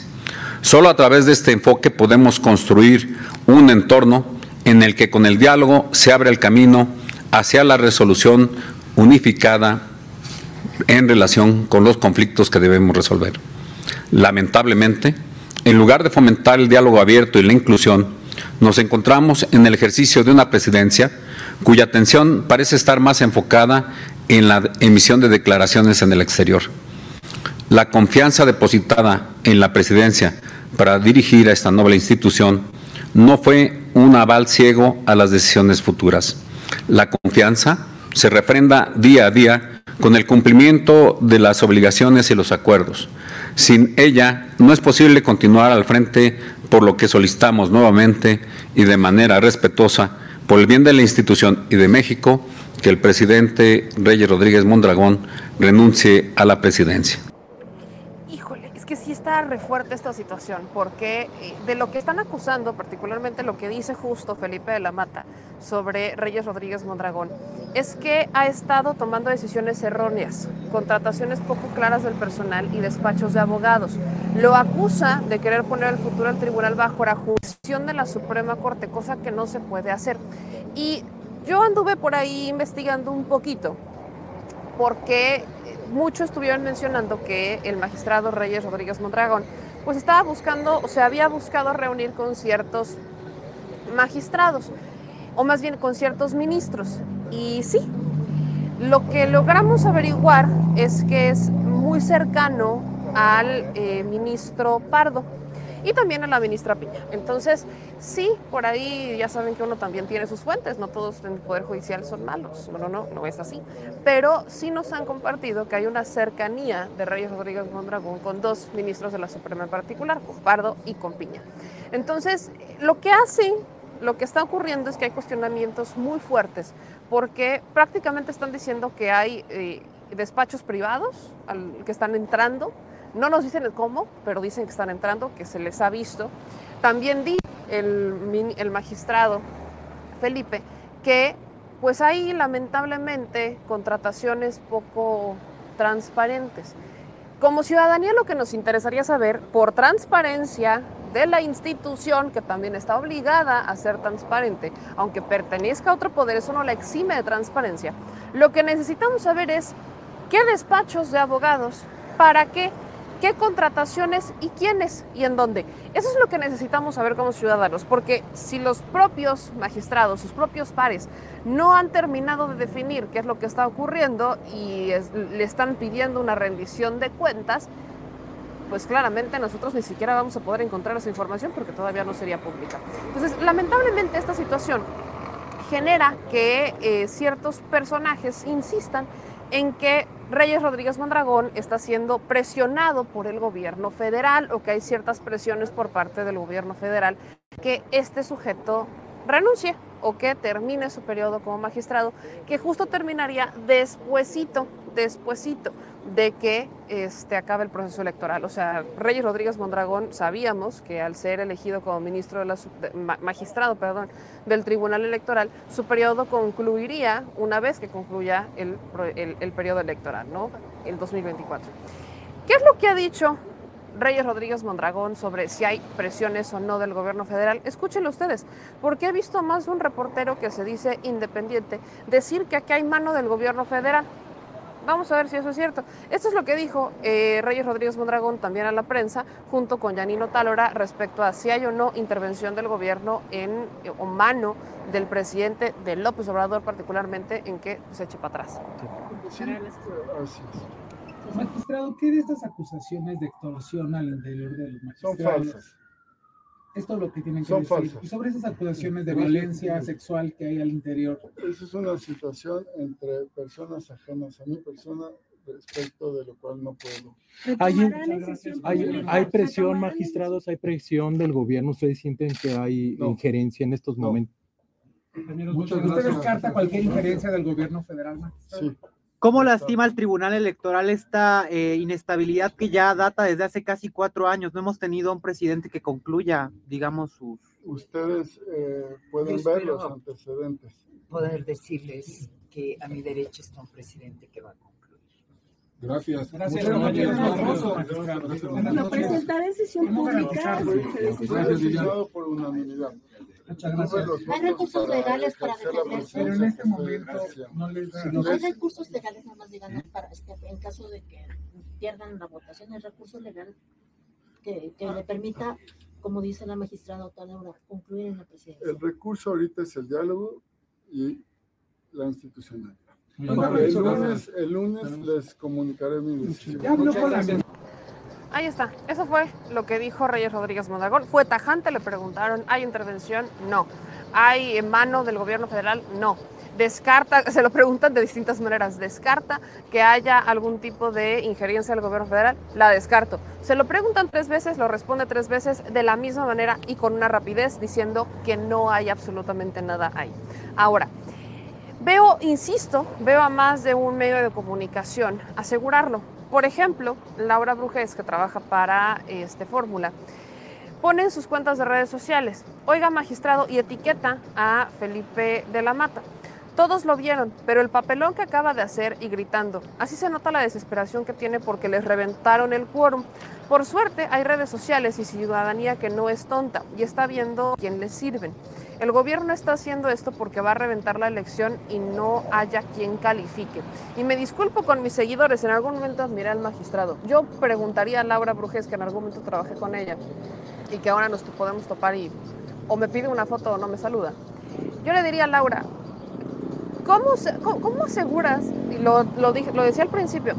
Solo a través de este enfoque podemos construir un entorno en el que con el diálogo se abre el camino hacia la resolución unificada en relación con los conflictos que debemos resolver. Lamentablemente, en lugar de fomentar el diálogo abierto y la inclusión, nos encontramos en el ejercicio de una presidencia cuya atención parece estar más enfocada en la emisión de declaraciones en el exterior. La confianza depositada en la presidencia para dirigir a esta noble institución no fue un aval ciego a las decisiones futuras. La confianza se refrenda día a día con el cumplimiento de las obligaciones y los acuerdos. Sin ella no es posible continuar al frente por lo que solicitamos nuevamente y de manera respetuosa por el bien de la institución y de México que el presidente Reyes Rodríguez Mondragón renuncie a la presidencia que sí está refuerte esta situación, porque eh, de lo que están acusando, particularmente lo que dice justo Felipe de la Mata sobre Reyes Rodríguez Mondragón, es que ha estado tomando decisiones erróneas, contrataciones poco claras del personal y despachos de abogados. Lo acusa de querer poner el futuro del tribunal bajo la jurisdicción de la Suprema Corte, cosa que no se puede hacer. Y yo anduve por ahí investigando un poquito, porque muchos estuvieron mencionando que el magistrado Reyes Rodríguez Mondragón pues estaba buscando, o se había buscado reunir con ciertos magistrados, o más bien con ciertos ministros. Y sí, lo que logramos averiguar es que es muy cercano al eh, ministro Pardo y también a la ministra Piña. Entonces, sí, por ahí ya saben que uno también tiene sus fuentes, no todos en el Poder Judicial son malos, bueno, no, no es así, pero sí nos han compartido que hay una cercanía de Reyes Rodríguez Mondragón con dos ministros de la Suprema en particular, con Pardo y con Piña. Entonces, lo que hace, lo que está ocurriendo es que hay cuestionamientos muy fuertes, porque prácticamente están diciendo que hay eh, despachos privados que están entrando, no nos dicen el cómo, pero dicen que están entrando, que se les ha visto. También di el, el magistrado Felipe que pues hay lamentablemente contrataciones poco transparentes. Como ciudadanía lo que nos interesaría saber, por transparencia de la institución, que también está obligada a ser transparente, aunque pertenezca a otro poder, eso no la exime de transparencia, lo que necesitamos saber es qué despachos de abogados, para qué qué contrataciones y quiénes y en dónde. Eso es lo que necesitamos saber como ciudadanos, porque si los propios magistrados, sus propios pares, no han terminado de definir qué es lo que está ocurriendo y le están pidiendo una rendición de cuentas, pues claramente nosotros ni siquiera vamos a poder encontrar esa información porque todavía no sería pública. Entonces, lamentablemente esta situación genera que eh, ciertos personajes insistan en que Reyes Rodríguez Mondragón está siendo presionado por el gobierno federal o que hay ciertas presiones por parte del gobierno federal que este sujeto renuncie o que termine su periodo como magistrado, que justo terminaría despuesito, despuesito de que este, acabe el proceso electoral. O sea, Reyes Rodríguez Mondragón sabíamos que al ser elegido como ministro de la magistrado perdón, del Tribunal Electoral, su periodo concluiría una vez que concluya el, el, periodo electoral, ¿no? El 2024. ¿Qué es lo que ha dicho Reyes Rodríguez Mondragón sobre si hay presiones o no del gobierno federal. Escúchenlo ustedes, porque he visto más de un reportero que se dice independiente decir que aquí hay mano del gobierno federal. Vamos a ver si eso es cierto. Esto es lo que dijo eh, Reyes Rodríguez Mondragón también a la prensa, junto con Yanino Talora, respecto a si hay o no intervención del gobierno en, o mano del presidente de López Obrador, particularmente en que se eche para atrás. Magistrado, ¿qué de estas acusaciones de extorsión al interior de los magistrados? Son falsas. Esto es lo que tienen que Son decir. falsas. Y sobre esas acusaciones de violencia sexual que hay al interior. Esa es una situación entre personas ajenas a mi persona respecto de lo cual no puedo. Hay, hay, hay presión, magistrados, hay presión del gobierno. ¿Ustedes sienten que hay No. injerencia en estos No. momentos? Muchas ¿Usted gracias. descarta cualquier injerencia del gobierno federal, magistrado? Sí, ¿Cómo lastima al Tribunal Electoral esta eh, inestabilidad que ya data desde hace casi cuatro años? No hemos tenido un presidente que concluya, digamos, sus... ustedes eh, pueden Yo ver los antecedentes. poder decirles que a mi derecha está un presidente que va a concluir. Gracias. Gracias, gracias, Vamos a pública. Fue decidido por unanimidad. Muchas gracias. Hay recursos legales para defenderse. Pero en presidencia este momento no les da. Sí, No hay recursos legales, nada más digamos, para, es que en caso de que pierdan la votación, hay recurso legal que, que le permita, como dice la magistrada Otálora, concluir en la presidencia. El recurso ahorita es el diálogo y la institucionalidad. Bueno, El muchas lunes, el lunes les comunicaré mi decisión. Ya habló con la Ahí está, eso fue lo que dijo Reyes Rodríguez Mondragón. Fue tajante, le preguntaron, ¿hay intervención? No. ¿Hay mano del gobierno federal? No. Descarta, *laughs* se lo preguntan de distintas maneras, descarta que haya algún tipo de injerencia del gobierno federal, la descarto. Se lo preguntan tres veces, lo responde tres veces de la misma manera y con una rapidez diciendo que no hay absolutamente nada ahí. Ahora, Veo, insisto, veo a más de un medio de comunicación asegurarlo. Por ejemplo, Laura Brujés, que trabaja para este Fórmula, pone en sus cuentas de redes sociales, oiga magistrado, y etiqueta a Felipe de la Mata. Todos lo vieron, pero el papelón que acaba de hacer y gritando, así se nota la desesperación que tiene porque les reventaron el quórum. Por suerte hay redes sociales y ciudadanía que no es tonta y está viendo quién les sirven. El gobierno está haciendo esto porque va a reventar la elección y no haya quien califique. Y me disculpo con mis seguidores, en algún momento admiré al magistrado. Yo preguntaría a Laura Brujes, que en algún momento trabajé con ella y que ahora nos podemos topar y o me pide una foto o no me saluda. Yo le diría a Laura, ¿cómo, cómo, aseguras, y lo, lo, dije, lo decía al principio,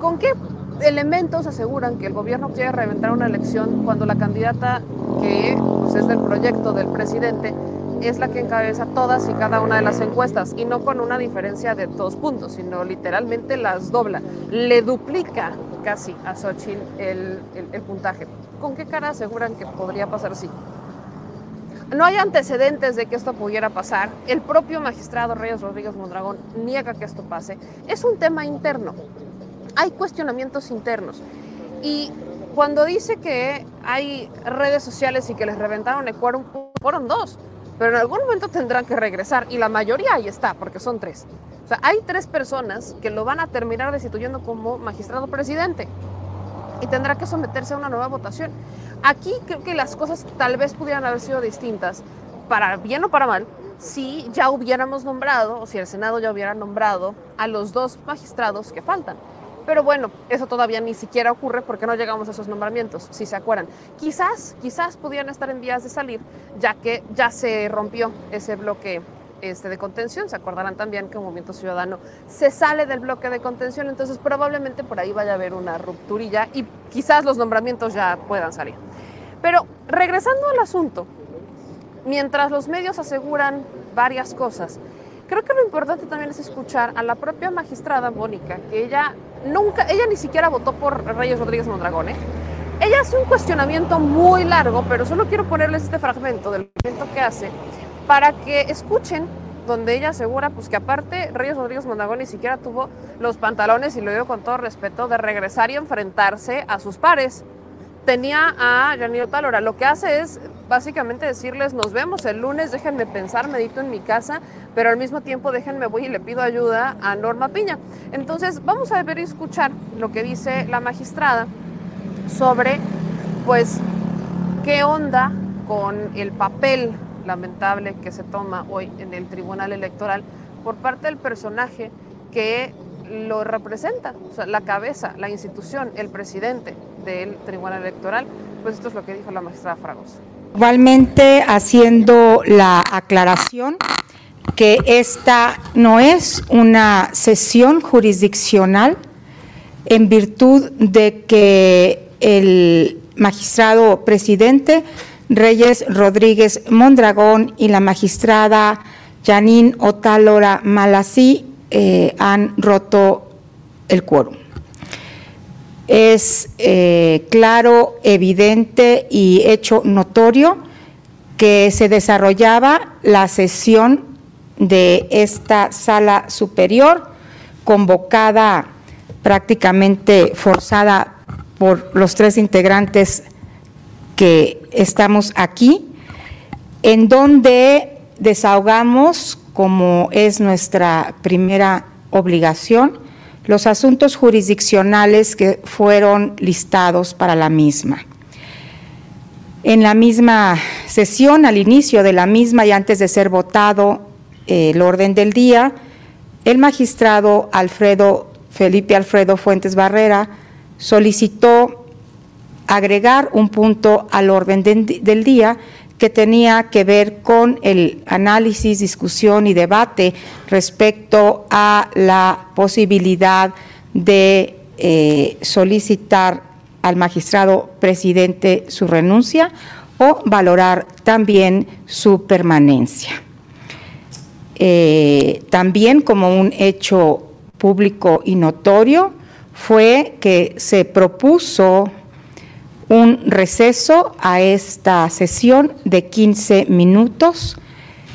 con qué elementos aseguran que el gobierno quiere reventar una elección cuando la candidata que pues, es del proyecto del presidente es la que encabeza todas y cada una de las encuestas y no con una diferencia de dos puntos, sino literalmente las dobla, le duplica casi a Xochitl el, el- puntaje. ¿Con qué cara aseguran que podría pasar así? No hay antecedentes de que esto pudiera pasar. El propio magistrado Reyes Rodríguez Mondragón niega que esto pase. Es un tema interno. Hay cuestionamientos internos. Y cuando dice que hay redes sociales y que les reventaron el quórum, fueron dos. Pero en algún momento tendrán que regresar. Y la mayoría ahí está, porque son tres. O sea, hay tres personas que lo van a terminar destituyendo como magistrado presidente. y tendrá que someterse a una nueva votación. Aquí creo que las cosas tal vez pudieran haber sido distintas, para bien o para mal, si ya hubiéramos nombrado, o si el Senado ya hubiera nombrado a los dos magistrados que faltan. Pero bueno, eso todavía ni siquiera ocurre porque no llegamos a esos nombramientos, si se acuerdan. Quizás, quizás pudieran estar en vías de salir, ya que ya se rompió ese bloque este, de contención. Se acordarán también que el Movimiento Ciudadano se sale del bloque de contención, entonces probablemente por ahí vaya a haber una rupturilla y quizás los nombramientos ya puedan salir. Pero regresando al asunto, mientras los medios aseguran varias cosas, creo que lo importante también es escuchar a la propia magistrada Mónica, que ella nunca, ella ni siquiera votó por Reyes Rodríguez Mondragón, ¿eh? Ella hace un cuestionamiento muy largo, pero solo quiero ponerles este fragmento del momento que hace para que escuchen donde ella asegura pues que aparte Reyes Rodríguez Mondragón ni siquiera tuvo los pantalones, y lo digo con todo respeto, de regresar y enfrentarse a sus pares. Tenía a Janino Talora. Lo que hace es básicamente decirles, nos vemos el lunes, déjenme pensar, medito en mi casa, pero al mismo tiempo déjenme voy y le pido ayuda a Norma Piña. Entonces vamos a ver y escuchar lo que dice la magistrada sobre pues qué onda con el papel lamentable que se toma hoy en el Tribunal Electoral por parte del personaje que lo representa, o sea, la cabeza, la institución, el presidente del Tribunal Electoral. Pues esto es lo que dijo la magistrada Fragoso. Igualmente haciendo la aclaración que esta no es una sesión jurisdiccional en virtud de que el magistrado presidente Reyes Rodríguez Mondragón y la magistrada Janine Otálora Malasí eh, han roto el quórum. Es eh, claro, evidente y hecho notorio que se desarrollaba la sesión de esta sala superior convocada prácticamente forzada por los tres integrantes que estamos aquí, en donde desahogamos, como es nuestra primera obligación, los asuntos jurisdiccionales que fueron listados para la misma. En la misma sesión, al inicio de la misma y antes de ser votado eh, el orden del día, el magistrado Alfredo Felipe Alfredo Fuentes Barrera solicitó agregar un punto al orden del día que tenía que ver con el análisis, discusión y debate respecto a la posibilidad de eh, solicitar al magistrado presidente su renuncia o valorar también su permanencia. Eh, también como un hecho público y notorio fue que se propuso un receso a esta sesión de 15 minutos,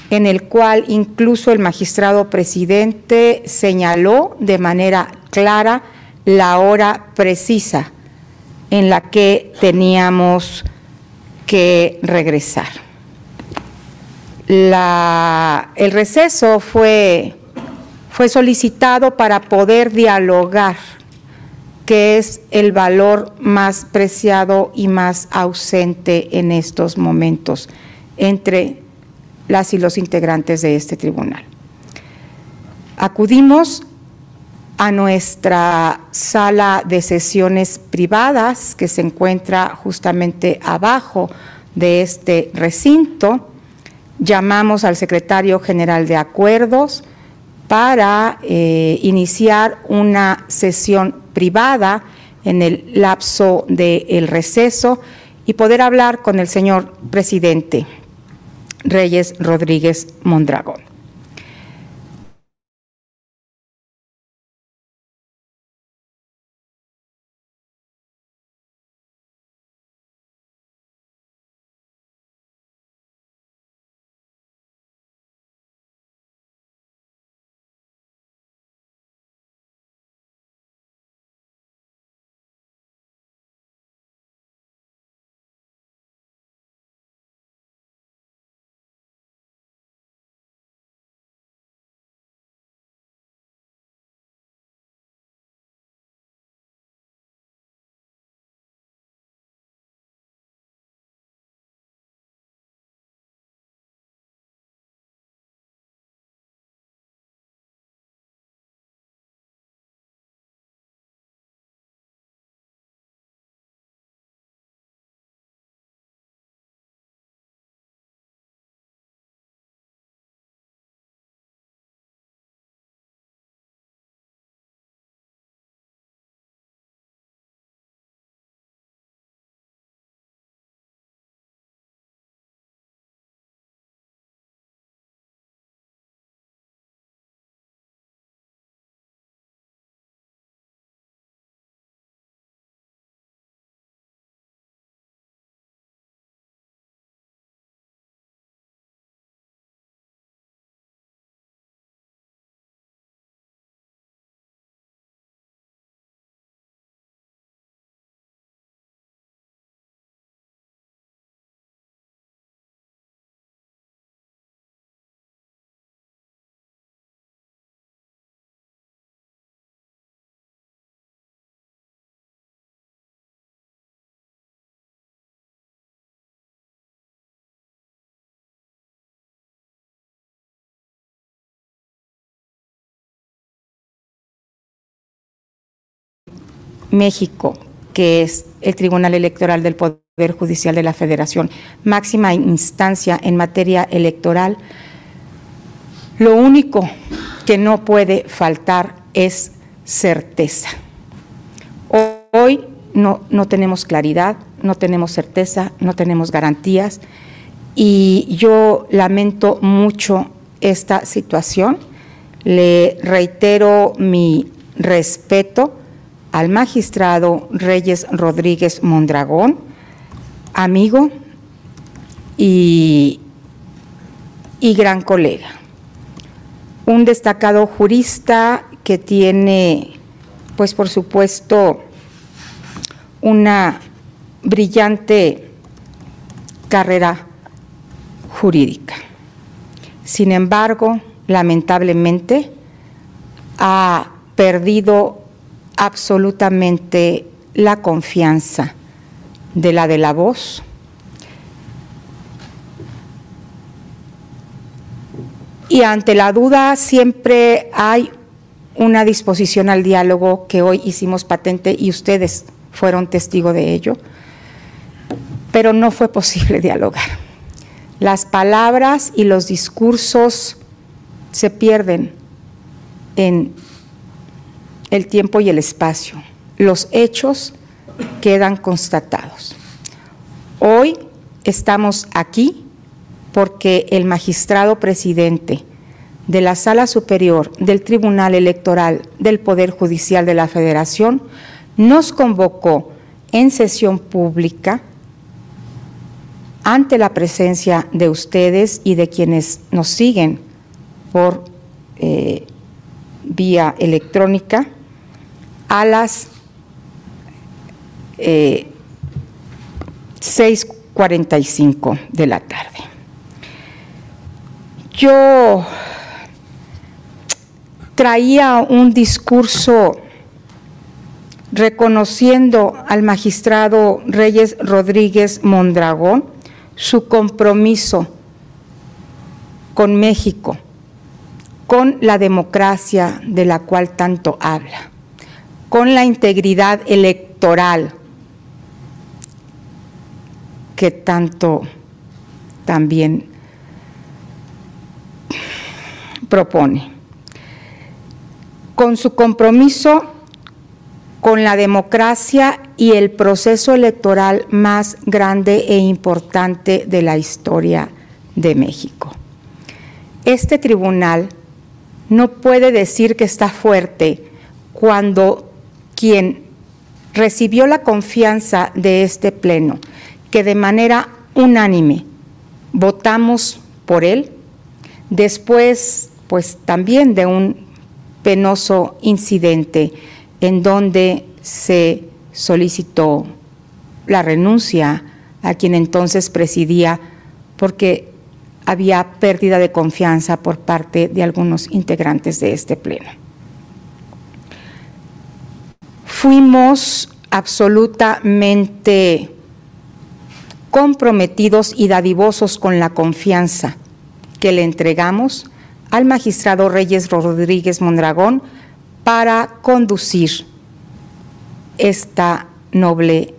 en el cual incluso el magistrado presidente señaló de manera clara la hora precisa en la que teníamos que regresar. el receso fue, fue solicitado para poder dialogar que es el valor más preciado y más ausente en estos momentos entre las y los integrantes de este tribunal. Acudimos a nuestra sala de sesiones privadas que se encuentra justamente abajo de este recinto. Llamamos al secretario general de acuerdos para eh, iniciar una sesión privada en el lapso del receso y poder hablar con el señor presidente Reyes Rodríguez Mondragón. México, que es el Tribunal Electoral del Poder Judicial de la Federación, máxima instancia en materia electoral, lo único que no puede faltar es certeza. Hoy no, no tenemos claridad, no tenemos certeza, no tenemos garantías y yo lamento mucho esta situación. Le reitero mi respeto al magistrado Reyes Rodríguez Mondragón, amigo y, y gran colega. Un destacado jurista que tiene, pues por supuesto, una brillante carrera jurídica. Sin embargo, lamentablemente, ha perdido absolutamente la confianza de la de la voz. Y ante la duda siempre hay una disposición al diálogo que hoy hicimos patente y ustedes fueron testigo de ello, pero no fue posible *laughs* dialogar. Las palabras y los discursos se pierden en el tiempo y el espacio. Los hechos quedan constatados. Hoy estamos aquí porque el magistrado presidente de la Sala Superior del Tribunal Electoral del Poder Judicial de la Federación nos convocó en sesión pública ante la presencia de ustedes y de quienes nos siguen por eh, vía electrónica a las 6.45 eh, de la tarde. Yo traía un discurso reconociendo al magistrado Reyes Rodríguez Mondragón su compromiso con México, con la democracia de la cual tanto habla, con la integridad electoral que tanto también propone, con su compromiso con la democracia y el proceso electoral más grande e importante de la historia de México. Este tribunal no puede decir que está fuerte cuando quien recibió la confianza de este Pleno, que de manera unánime votamos por él, después pues también de un penoso incidente en donde se solicitó la renuncia a quien entonces presidía porque había pérdida de confianza por parte de algunos integrantes de este pleno. Fuimos absolutamente comprometidos y dadivosos con la confianza que le entregamos al magistrado Reyes Rodríguez Mondragón para conducir esta noble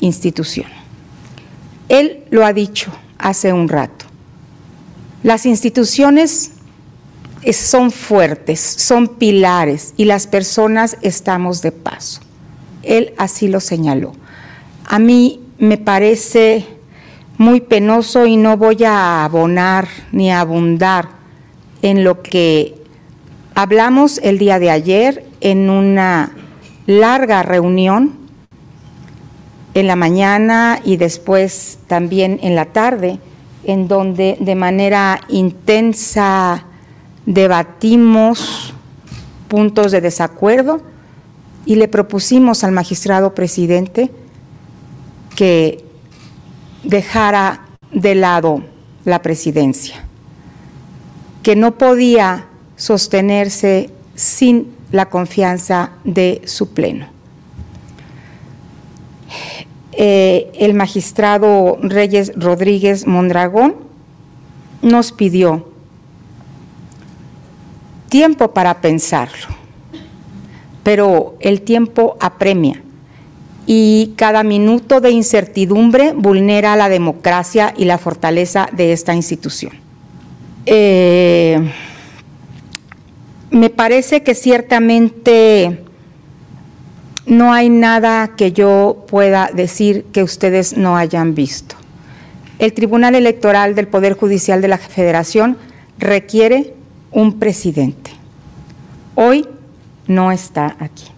institución. Él lo ha dicho hace un rato. Las instituciones son fuertes, son pilares y las personas estamos de paso. Él así lo señaló. A mí me parece muy penoso y no voy a abonar ni abundar en lo que Hablamos el día de ayer en una larga reunión en la mañana y después también en la tarde, en donde de manera intensa debatimos puntos de desacuerdo y le propusimos al magistrado presidente que dejara de lado la presidencia, que no podía sostenerse sin la confianza de su pleno. Eh, el magistrado Reyes Rodríguez Mondragón nos pidió tiempo para pensarlo, pero el tiempo apremia y cada minuto de incertidumbre vulnera la democracia y la fortaleza de esta institución. Eh, me parece que ciertamente no hay nada que yo pueda decir que ustedes no hayan visto. El Tribunal Electoral del Poder Judicial de la Federación requiere un presidente. Hoy no está aquí.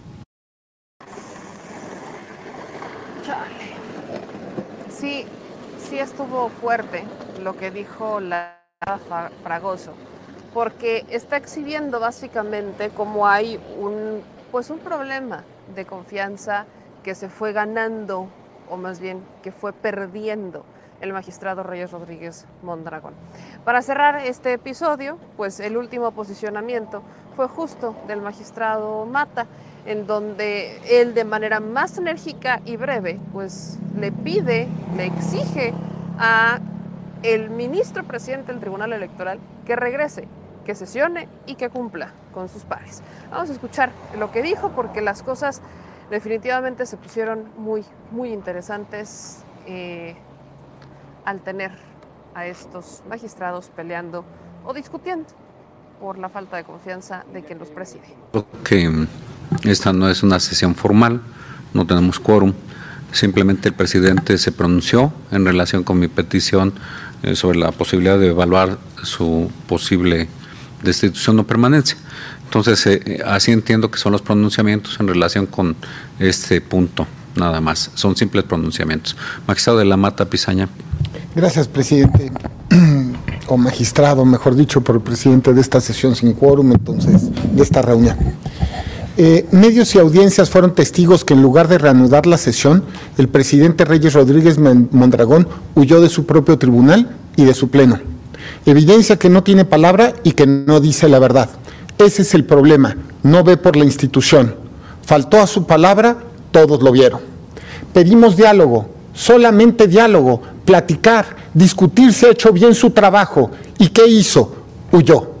Sí, sí estuvo fuerte lo que dijo la Fragoso, porque está exhibiendo básicamente cómo hay un, pues un problema de confianza que se fue ganando, o más bien que fue perdiendo el magistrado Reyes Rodríguez Mondragón. Para cerrar este episodio, pues el último posicionamiento fue justo del magistrado Mata, en donde él de manera más enérgica y breve, pues le pide, le exige a el ministro presidente del Tribunal Electoral que regrese, que sesione y que cumpla con sus pares. Vamos a escuchar lo que dijo porque las cosas definitivamente se pusieron muy, muy interesantes eh, al tener a estos magistrados peleando o discutiendo por la falta de confianza de quien los preside. Creo que mm, esta no es una sesión formal, no tenemos quórum. Simplemente el presidente se pronunció en relación con mi petición eh, sobre la posibilidad de evaluar su posible destitución o permanencia. Entonces, eh, eh, así entiendo que son los pronunciamientos en relación con este punto, nada más. Son simples pronunciamientos. Magistrado de la Mata Pizaña. Gracias, presidente. *clears throat* O magistrado, mejor dicho, por el presidente de esta sesión sin quórum, entonces, de esta reunión. Eh, medios y audiencias fueron testigos que en lugar de reanudar la sesión, el presidente Reyes Rodríguez Mondragón huyó de su propio tribunal y de su pleno. Evidencia que no tiene palabra y que no dice la verdad. Ese es el problema, no ve por la institución. Faltó a su palabra, todos lo vieron. Pedimos diálogo, solamente diálogo, platicar, discutir si ha hecho bien su trabajo. ¿Y qué hizo? Huyó.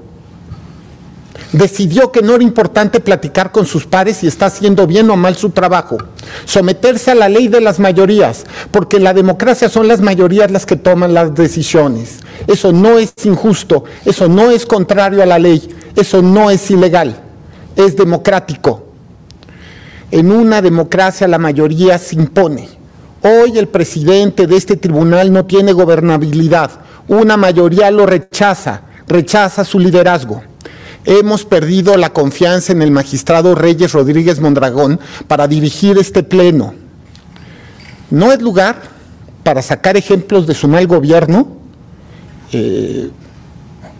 Decidió que no era importante platicar con sus pares si está haciendo bien o mal su trabajo. Someterse a la ley de las mayorías, porque en la democracia son las mayorías las que toman las decisiones. Eso no es injusto, eso no es contrario a la ley, eso no es ilegal, es democrático. En una democracia la mayoría se impone. Hoy el presidente de este tribunal no tiene gobernabilidad. Una mayoría lo rechaza, rechaza su liderazgo. Hemos perdido la confianza en el magistrado Reyes Rodríguez Mondragón para dirigir este pleno. No es lugar para sacar ejemplos de su mal gobierno, eh,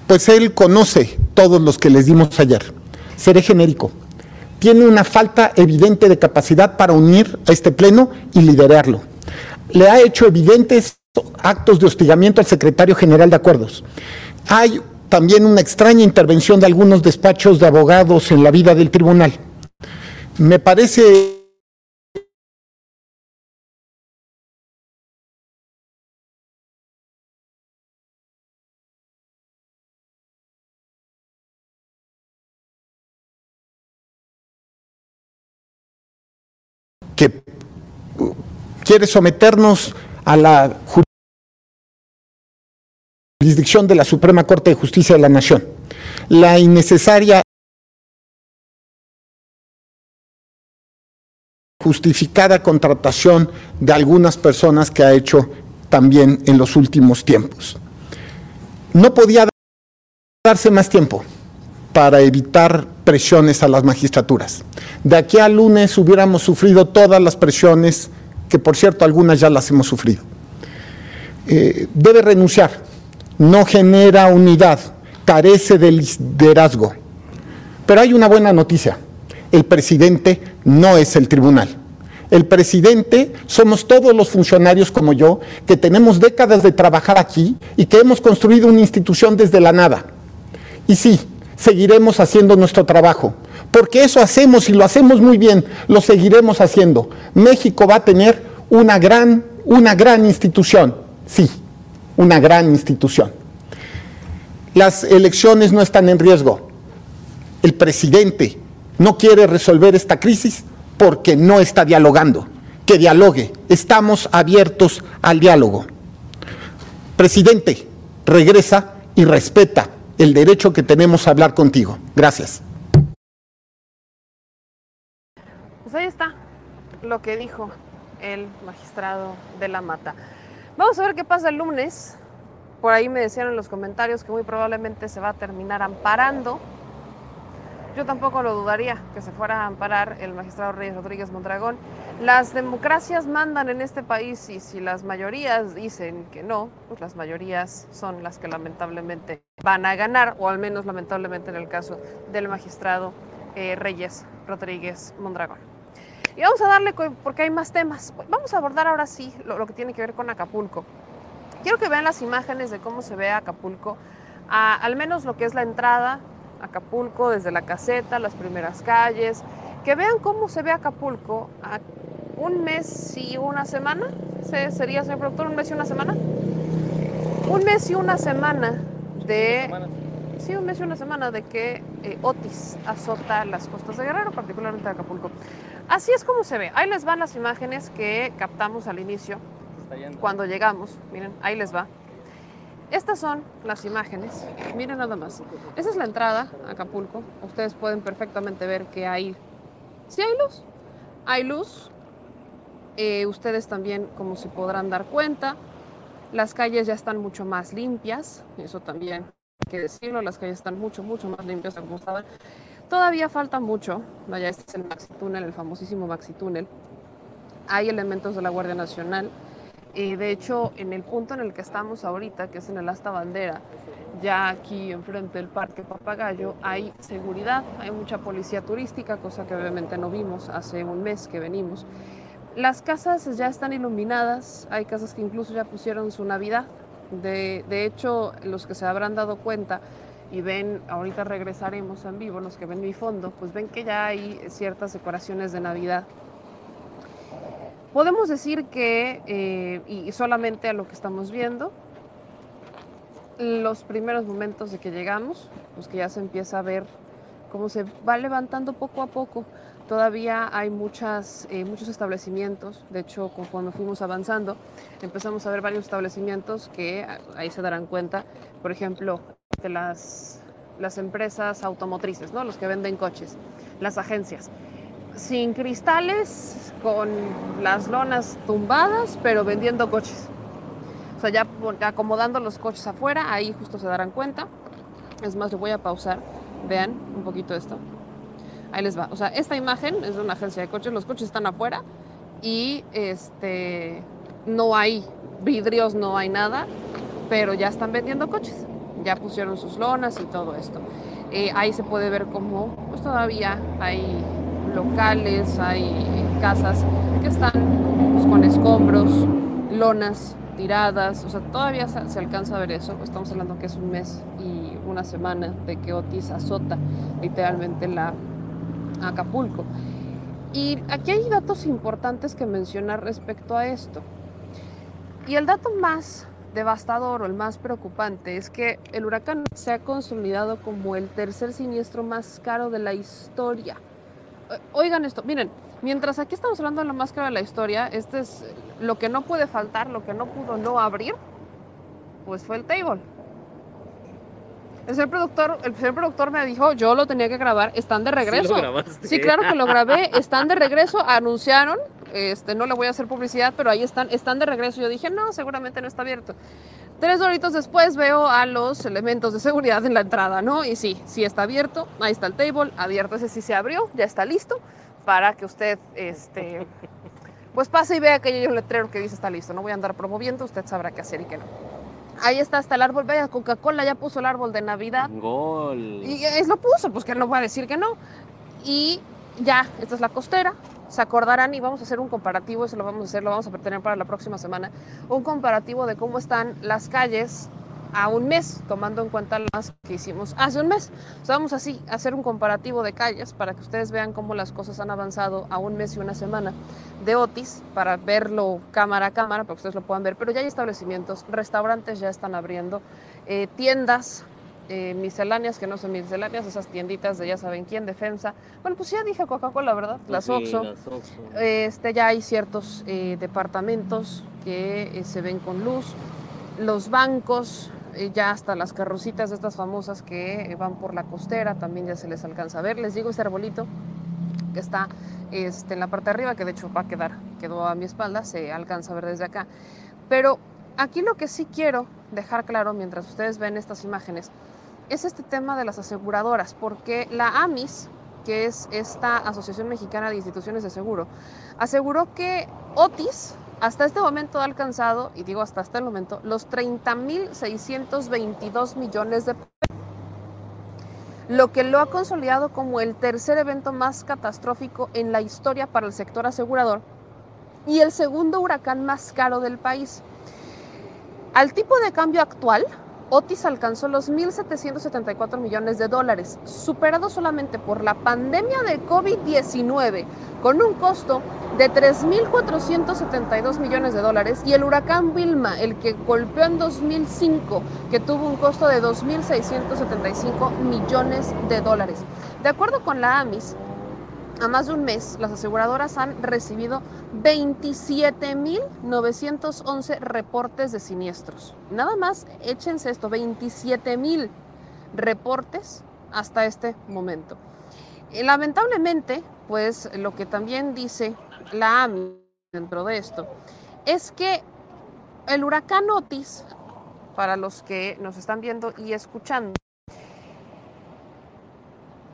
pues él conoce todos los que les dimos ayer. Seré genérico tiene una falta evidente de capacidad para unir a este pleno y liderarlo. Le ha hecho evidentes actos de hostigamiento al secretario general de acuerdos. Hay también una extraña intervención de algunos despachos de abogados en la vida del tribunal. Me parece que quiere someternos a la jurisdicción de la Suprema Corte de Justicia de la Nación. La innecesaria justificada contratación de algunas personas que ha hecho también en los últimos tiempos. No podía darse más tiempo para evitar presiones a las magistraturas. De aquí al lunes hubiéramos sufrido todas las presiones, que por cierto algunas ya las hemos sufrido. Eh, debe renunciar, no genera unidad, carece de liderazgo. Pero hay una buena noticia, el presidente no es el tribunal. El presidente somos todos los funcionarios como yo, que tenemos décadas de trabajar aquí y que hemos construido una institución desde la nada. Y sí, seguiremos haciendo nuestro trabajo, porque eso hacemos y lo hacemos muy bien, lo seguiremos haciendo. México va a tener una gran, una gran institución, sí, una gran institución. Las elecciones no están en riesgo. El presidente no quiere resolver esta crisis porque no está dialogando. Que dialogue. Estamos abiertos al diálogo. Presidente, regresa y respeta el derecho que tenemos a hablar contigo. Gracias. Pues ahí está lo que dijo el magistrado de la Mata. Vamos a ver qué pasa el lunes. Por ahí me decían en los comentarios que muy probablemente se va a terminar amparando. Yo tampoco lo dudaría que se fuera a amparar el magistrado Reyes Rodríguez Mondragón. Las democracias mandan en este país y si las mayorías dicen que no, pues las mayorías son las que lamentablemente van a ganar, o al menos lamentablemente en el caso del magistrado eh, Reyes Rodríguez Mondragón. Y vamos a darle, porque hay más temas, vamos a abordar ahora sí lo, que tiene que ver con Acapulco. Quiero que vean las imágenes de cómo se ve Acapulco, al menos lo que es la entrada Acapulco desde la caseta, las primeras calles, que vean cómo se ve Acapulco a un mes y una semana, ¿Se, sería, señor productor, un mes y una semana. Un mes y una semana de... Sí, un mes y una semana de que eh, Otis azota las costas de Guerrero, particularmente de Acapulco. Así es como se ve. Ahí les van las imágenes que captamos al inicio cuando llegamos. Miren, ahí les va. Estas son las imágenes. Miren nada más. Esa es la entrada a Acapulco. Ustedes pueden perfectamente ver que hay... ¿Sí hay luz? Hay luz. Eh, ustedes también, como se podrán dar cuenta, las calles ya están mucho más limpias. Eso también hay que decirlo. Las calles están mucho, mucho más limpias como estaban. Todavía falta mucho. Vaya, este es el Maxi Túnel, el famosísimo Maxi Túnel. Hay elementos de la Guardia Nacional y de hecho, en el punto en el que estamos ahorita, que es en el Asta Bandera, ya aquí enfrente del Parque Papagayo, hay seguridad, hay mucha policía turística, cosa que obviamente no vimos hace un mes que venimos. Las casas ya están iluminadas, hay casas que incluso ya pusieron su Navidad. De, de hecho, los que se habrán dado cuenta y ven, ahorita regresaremos en vivo, los que ven mi fondo, pues ven que ya hay ciertas decoraciones de Navidad Podemos decir que, eh, y solamente a lo que estamos viendo, los primeros momentos de que llegamos, pues que ya se empieza a ver cómo se va levantando poco a poco. Todavía hay muchas, eh, muchos establecimientos, de hecho, conforme fuimos avanzando, empezamos a ver varios establecimientos que ahí se darán cuenta, por ejemplo, de las, las empresas automotrices, ¿no? los que venden coches, las agencias sin cristales, con las lonas tumbadas, pero vendiendo coches. O sea, ya acomodando los coches afuera, ahí justo se darán cuenta. Es más, le voy a pausar. Vean un poquito esto. Ahí les va. O sea, esta imagen es de una agencia de coches. Los coches están afuera y este no hay vidrios, no hay nada, pero ya están vendiendo coches. Ya pusieron sus lonas y todo esto. Eh, ahí se puede ver cómo pues todavía hay locales, hay casas que están pues, con escombros, lonas tiradas, o sea, todavía se, alcanza a ver eso, estamos hablando que es un mes y una semana de que Otis azota literalmente la Acapulco. Y aquí hay datos importantes que mencionar respecto a esto. Y el dato más devastador o el más preocupante es que el huracán se ha consolidado como el tercer siniestro más caro de la historia oigan esto, miren, mientras aquí estamos hablando de la máscara de la historia, este es lo que no puede faltar, lo que no pudo no abrir, pues fue el table. El señor productor, el señor productor me dijo, yo lo tenía que grabar, están de regreso. Sí, claro que lo grabé, están de regreso, anunciaron, este, no le voy a hacer publicidad, pero ahí están, están de regreso. Yo dije, no, seguramente no está abierto. Tres horitos después veo a los elementos de seguridad en la entrada, ¿no? Y sí, sí está abierto, ahí está el table, abierto, ese sí se abrió, ya está listo para que usted, este, *laughs* pues pase y vea aquello letrero que dice está listo. No voy a andar promoviendo, usted sabrá qué hacer y qué no. Ahí está hasta el árbol, vea, Coca-Cola ya puso el árbol de Navidad. Gol. Y es lo puso, pues que no va a decir que no. Y ya, esta es la costera, se acordarán y vamos a hacer un comparativo, eso lo vamos a hacer, lo vamos a tener para la próxima semana, un comparativo de cómo están las calles a un mes, tomando en cuenta las que hicimos hace un mes. vamos así a hacer un comparativo de calles para que ustedes vean cómo las cosas han avanzado a un mes y una semana de Otis, para verlo cámara a cámara, para que ustedes lo puedan ver. Pero ya hay establecimientos, restaurantes ya están abriendo, eh, tiendas eh, misceláneas que no son misceláneas, esas tienditas de ya saben quién, defensa. Bueno, pues ya dije Coca-Cola, ¿verdad? Las Sí, Oxxo. las Oxxo. Este, ya hay ciertos eh, departamentos que eh, se ven con luz. Los bancos, eh, ya hasta las carrocitas de estas famosas que eh, van por la costera, también ya se les alcanza a ver. Les digo, este arbolito que está este, en la parte de arriba, que de hecho va a quedar, quedó a mi espalda, se alcanza a ver desde acá. Pero aquí lo que sí quiero dejar claro mientras ustedes ven estas imágenes es este tema de las aseguradoras, porque la AMIS, que es esta Asociación Mexicana de Instituciones de Seguro, aseguró que Otis hasta este momento ha alcanzado, y digo hasta este momento, los 30.622 millones de pesos, lo que lo ha consolidado como el tercer evento más catastrófico en la historia para el sector asegurador y el segundo huracán más caro del país. Al tipo de cambio actual, Otis alcanzó los 1.774 millones de dólares, superado solamente por la pandemia de COVID-19, con un costo de 3.472 millones de dólares, y el huracán Wilma, el que golpeó en 2005, que tuvo un costo de 2.675 millones de dólares. De acuerdo con la AMIS, a más de un mes, las aseguradoras han recibido 27.911 reportes de siniestros. Nada más, échense esto, 27.000 reportes hasta este momento. Y lamentablemente, pues lo que también dice la AMI dentro de esto, es que el huracán Otis, para los que nos están viendo y escuchando,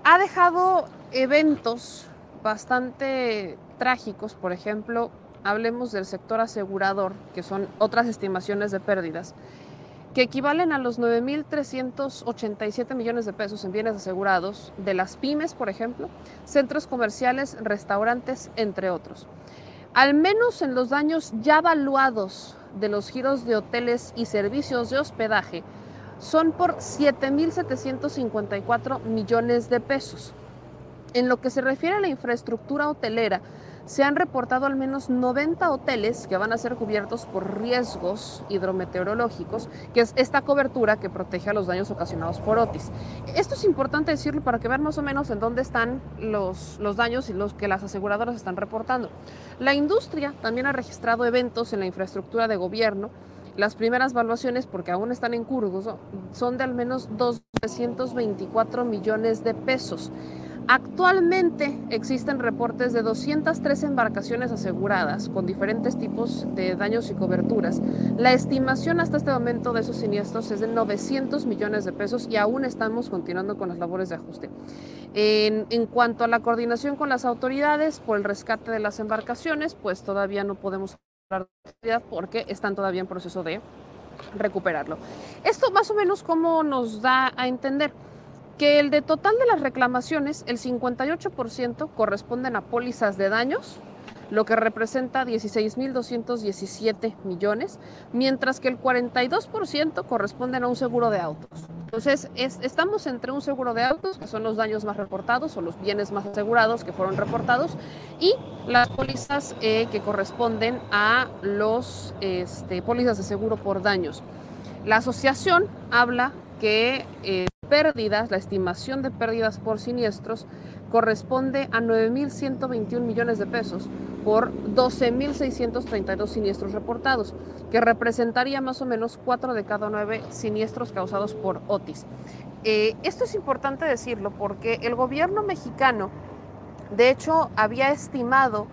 ha dejado eventos bastante trágicos, por ejemplo, hablemos del sector asegurador, que son otras estimaciones de pérdidas, que equivalen a los 9.387 millones de pesos en bienes asegurados de las pymes, por ejemplo, centros comerciales, restaurantes, entre otros. Al menos en los daños ya evaluados de los giros de hoteles y servicios de hospedaje, son por 7.754 millones de pesos. En lo que se refiere a la infraestructura hotelera, se han reportado al menos 90 hoteles que van a ser cubiertos por riesgos hidrometeorológicos, que es esta cobertura que protege a los daños ocasionados por Otis. Esto es importante decirlo para que vean más o menos en dónde están los, los daños y los que las aseguradoras están reportando. La industria también ha registrado eventos en la infraestructura de gobierno. Las primeras valuaciones, porque aún están en curso, son de al menos 224 millones de pesos. Actualmente existen reportes de 203 embarcaciones aseguradas con diferentes tipos de daños y coberturas. La estimación hasta este momento de esos siniestros es de 900 millones de pesos y aún estamos continuando con las labores de ajuste. En, cuanto a la coordinación con las autoridades por el rescate de las embarcaciones, pues todavía no podemos hablar de porque están todavía en proceso de recuperarlo. Esto más o menos como nos da a entender que el de total de las reclamaciones, el 58% corresponden a pólizas de daños, lo que representa 16.217 millones, mientras que el 42% corresponden a un seguro de autos. Entonces, es, estamos entre un seguro de autos, que son los daños más reportados o los bienes más asegurados que fueron reportados, y las pólizas eh, que corresponden a los este, pólizas de seguro por daños. La asociación habla que eh, pérdidas, la estimación de pérdidas por siniestros corresponde a 9.121 millones de pesos por 12.632 siniestros reportados, que representaría más o menos 4 de cada 9 siniestros causados por Otis. Eh, esto es importante decirlo porque el gobierno mexicano, de hecho, había estimado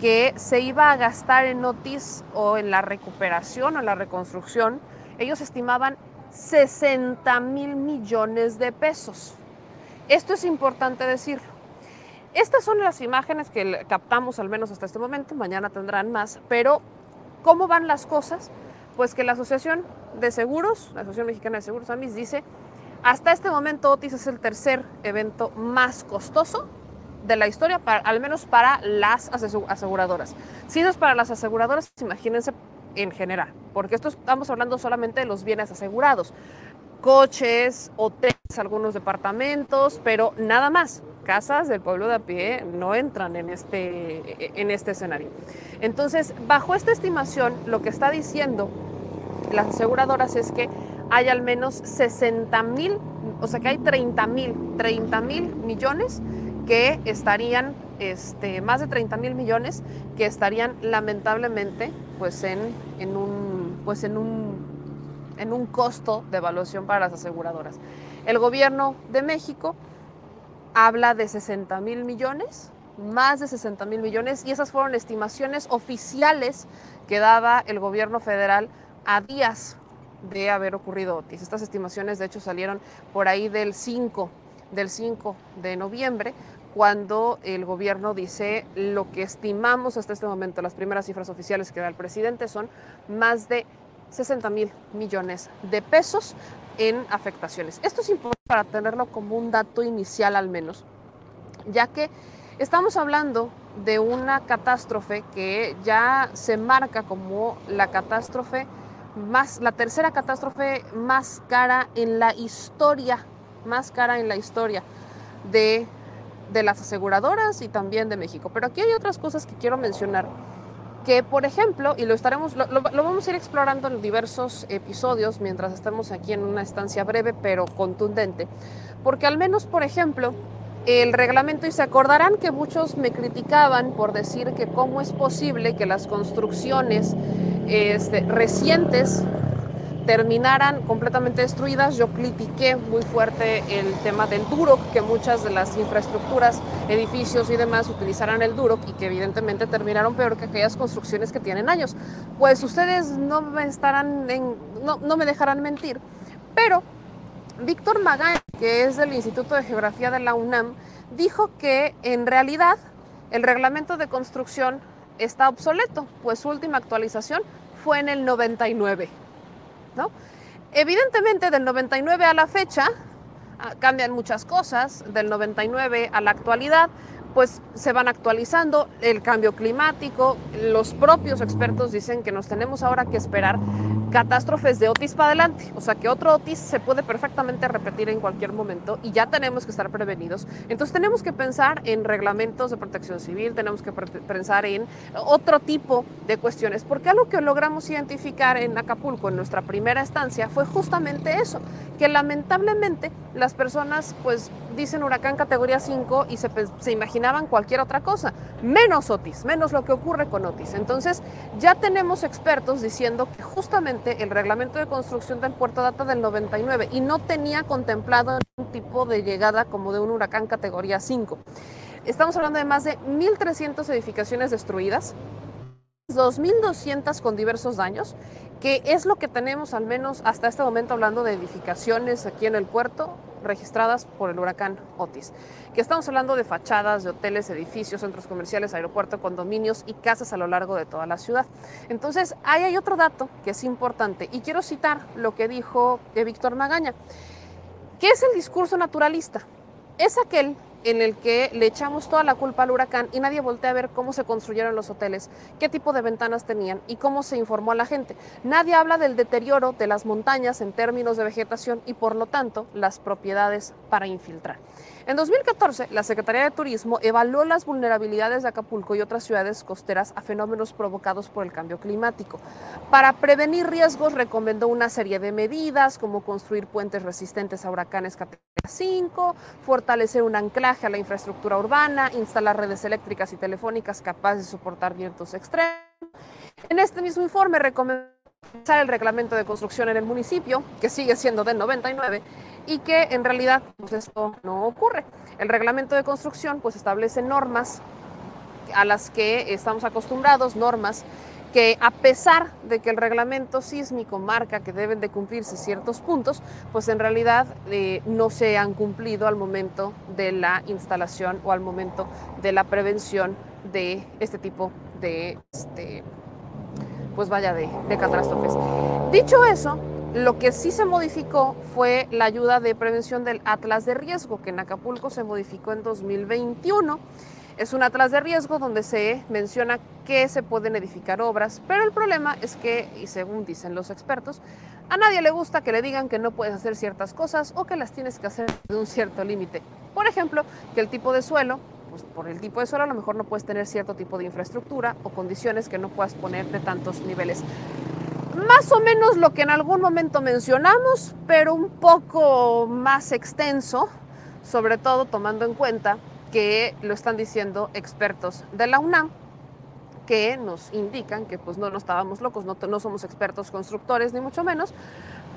que se iba a gastar en Otis o en la recuperación o en la reconstrucción, ellos estimaban 60 mil millones de pesos. Esto es importante decirlo. Estas son las imágenes que captamos al menos hasta este momento, mañana tendrán más, pero ¿cómo van las cosas? Pues que la Asociación de Seguros, la Asociación Mexicana de Seguros, AMIS, dice, hasta este momento Otis es el tercer evento más costoso de la historia, al menos para las aseguradoras. Si eso es para las aseguradoras, imagínense en general, porque esto estamos hablando solamente de los bienes asegurados, coches, hoteles, algunos departamentos, pero nada más. Casas del pueblo de a pie no entran en este, en este escenario. Entonces, bajo esta estimación, lo que está diciendo las aseguradoras es que hay al menos 60 mil, o sea que hay 30 mil, 30 mil millones que estarían, este, más de 30 mil millones que estarían lamentablemente pues en, en un, pues en un, en un costo de evaluación para las aseguradoras. El gobierno de México habla de 60 mil millones, más de 60 mil millones, y esas fueron estimaciones oficiales que daba el gobierno federal a días de haber ocurrido Otis. Estas estimaciones, de hecho, salieron por ahí del 5, del 5 de noviembre, cuando el gobierno dice lo que estimamos hasta este momento, las primeras cifras oficiales que da el presidente son más de 60 mil millones de pesos en afectaciones. Esto es importante para tenerlo como un dato inicial al menos, ya que estamos hablando de una catástrofe que ya se marca como la catástrofe más, la tercera catástrofe más cara en la historia, más cara en la historia de, de las aseguradoras y también de México. Pero aquí hay otras cosas que quiero mencionar que por ejemplo, y lo estaremos, lo, vamos a ir explorando en diversos episodios mientras estemos aquí en una estancia breve pero contundente, porque al menos, por ejemplo, el reglamento, y se acordarán que muchos me criticaban por decir que cómo es posible que las construcciones este, recientes terminaran completamente destruidas. Yo critiqué muy fuerte el tema del Duroc, que muchas de las infraestructuras, edificios y demás utilizaran el Duroc y que evidentemente terminaron peor que aquellas construcciones que tienen años. Pues ustedes no me estarán en, no, no me dejarán mentir, pero Víctor Magán, que es del Instituto de Geografía de la UNAM, dijo que en realidad el reglamento de construcción está obsoleto, pues su última actualización fue en el 99. Evidentemente, del 99 a la fecha ah, cambian muchas cosas, del 99 a la actualidad, pues se van actualizando el cambio climático, los propios expertos dicen que nos tenemos ahora que esperar catástrofes de Otis para adelante, o sea que otro Otis se puede perfectamente repetir en cualquier momento y ya tenemos que estar prevenidos. Entonces tenemos que pensar en reglamentos de protección civil, tenemos que pensar en otro tipo de cuestiones, porque algo que logramos identificar en Acapulco en nuestra primera estancia fue justamente eso, que lamentablemente las personas pues dicen huracán categoría 5 y se, se imaginaban cualquier otra cosa, menos Otis, menos lo que ocurre con Otis. Entonces ya tenemos expertos diciendo que justamente el reglamento de construcción del puerto data del 99 y no tenía contemplado un tipo de llegada como de un huracán categoría 5. Estamos hablando de más de 1.300 edificaciones destruidas, 2.200 con diversos daños, que es lo que tenemos al menos hasta este momento hablando de edificaciones aquí en el puerto registradas por el huracán Otis. Que estamos hablando de fachadas, de hoteles, edificios, centros comerciales, aeropuertos, condominios y casas a lo largo de toda la ciudad. Entonces, ahí hay otro dato que es importante y quiero citar lo que dijo eh, Víctor Magaña. ¿Qué es el discurso naturalista? Es aquel en el que le echamos toda la culpa al huracán y nadie voltea a ver cómo se construyeron los hoteles, qué tipo de ventanas tenían y cómo se informó a la gente. Nadie habla del deterioro de las montañas en términos de vegetación y por lo tanto las propiedades para infiltrar. En 2014, la Secretaría de Turismo evaluó las vulnerabilidades de Acapulco y otras ciudades costeras a fenómenos provocados por el cambio climático. Para prevenir riesgos, recomendó una serie de medidas como construir puentes resistentes a huracanes categoría 5, fortalecer un anclaje a la infraestructura urbana, instalar redes eléctricas y telefónicas capaces de soportar vientos extremos. En este mismo informe recomendó el reglamento de construcción en el municipio, que sigue siendo del 99, y que en realidad pues esto no ocurre. El reglamento de construcción pues establece normas a las que estamos acostumbrados, normas que a pesar de que el reglamento sísmico marca que deben de cumplirse ciertos puntos, pues en realidad eh, no se han cumplido al momento de la instalación o al momento de la prevención de este tipo de, este, pues vaya, de, de catástrofes. Dicho eso, lo que sí se modificó fue la ayuda de prevención del Atlas de Riesgo, que en Acapulco se modificó en 2021. Es un atlas de riesgo donde se menciona que se pueden edificar obras, pero el problema es que, y según dicen los expertos, a nadie le gusta que le digan que no puedes hacer ciertas cosas o que las tienes que hacer de un cierto límite. Por ejemplo, que el tipo de suelo, pues por el tipo de suelo a lo mejor no puedes tener cierto tipo de infraestructura o condiciones que no puedas poner de tantos niveles más o menos lo que en algún momento mencionamos, pero un poco más extenso, sobre todo tomando en cuenta que lo están diciendo expertos de la UNAM que nos indican que pues no, no estábamos locos, no, no somos expertos constructores ni mucho menos,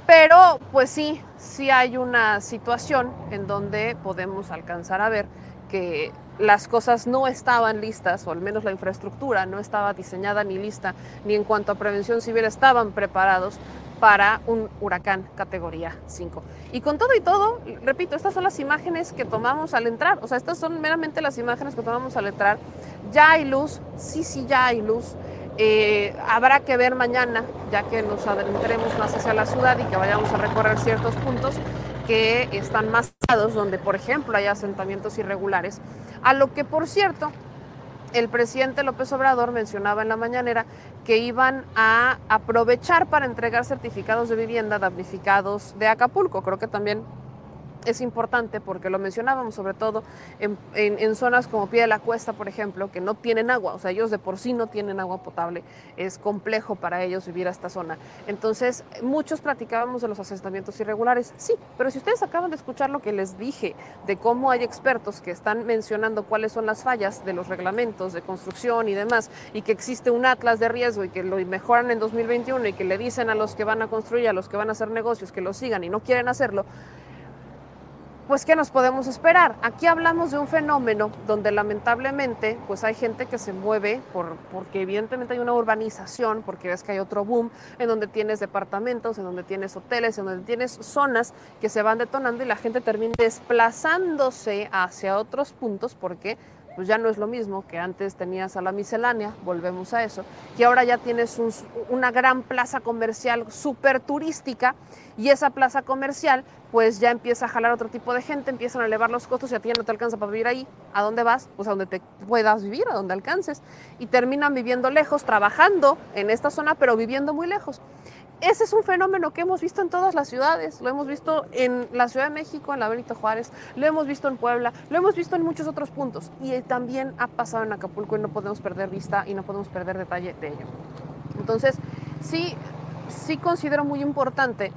pero pues sí, sí hay una situación en donde podemos alcanzar a ver que las cosas no estaban listas, o al menos la infraestructura no estaba diseñada ni lista, ni en cuanto a prevención civil estaban preparados para un huracán categoría 5. Y con todo y todo, repito, estas son las imágenes que tomamos al entrar, o sea, estas son meramente las imágenes que tomamos al entrar. Ya hay luz, sí, sí, ya hay luz. Eh, habrá que ver mañana, ya que nos adentremos más hacia la ciudad y que vayamos a recorrer ciertos puntos que están más donde, por ejemplo, hay asentamientos irregulares, a lo que, por cierto, el presidente López Obrador mencionaba en la mañanera que iban a aprovechar para entregar certificados de vivienda damnificados de Acapulco. Creo que también es importante porque lo mencionábamos sobre todo en, zonas como Pie de la Cuesta, por ejemplo, que no tienen agua, o sea, ellos de por sí no tienen agua potable, es complejo para ellos vivir a esta zona. Entonces, muchos platicábamos de los asentamientos irregulares, sí, pero si ustedes acaban de escuchar lo que les dije de cómo hay expertos que están mencionando cuáles son las fallas de los reglamentos de construcción y demás, y que existe un atlas de riesgo y que lo mejoran en 2021 y que le dicen a los que van a construir, a los que van a hacer negocios que lo sigan y no quieren hacerlo, pues ¿qué nos podemos esperar? Aquí hablamos de un fenómeno donde lamentablemente pues hay gente que se mueve por, porque evidentemente hay una urbanización, porque ves que hay otro boom, en donde tienes departamentos, en donde tienes hoteles, en donde tienes zonas que se van detonando y la gente termina desplazándose hacia otros puntos porque pues ya no es lo mismo que antes tenías a la miscelánea, volvemos a eso, y ahora ya tienes una gran plaza comercial súper turística y esa plaza comercial pues ya empieza a jalar otro tipo de gente, empiezan a elevar los costos y a ti ya no te alcanza para vivir ahí. ¿A dónde vas? Pues a donde te puedas vivir, a donde alcances. Y terminan viviendo lejos, trabajando en esta zona, pero viviendo muy lejos. Ese es un fenómeno que hemos visto en todas las ciudades, lo hemos visto en la Ciudad de México, en la Benito Juárez, lo hemos visto en Puebla, lo hemos visto en muchos otros puntos y también ha pasado en Acapulco y no podemos perder vista y no podemos perder detalle de ello. Entonces, sí, sí considero muy importante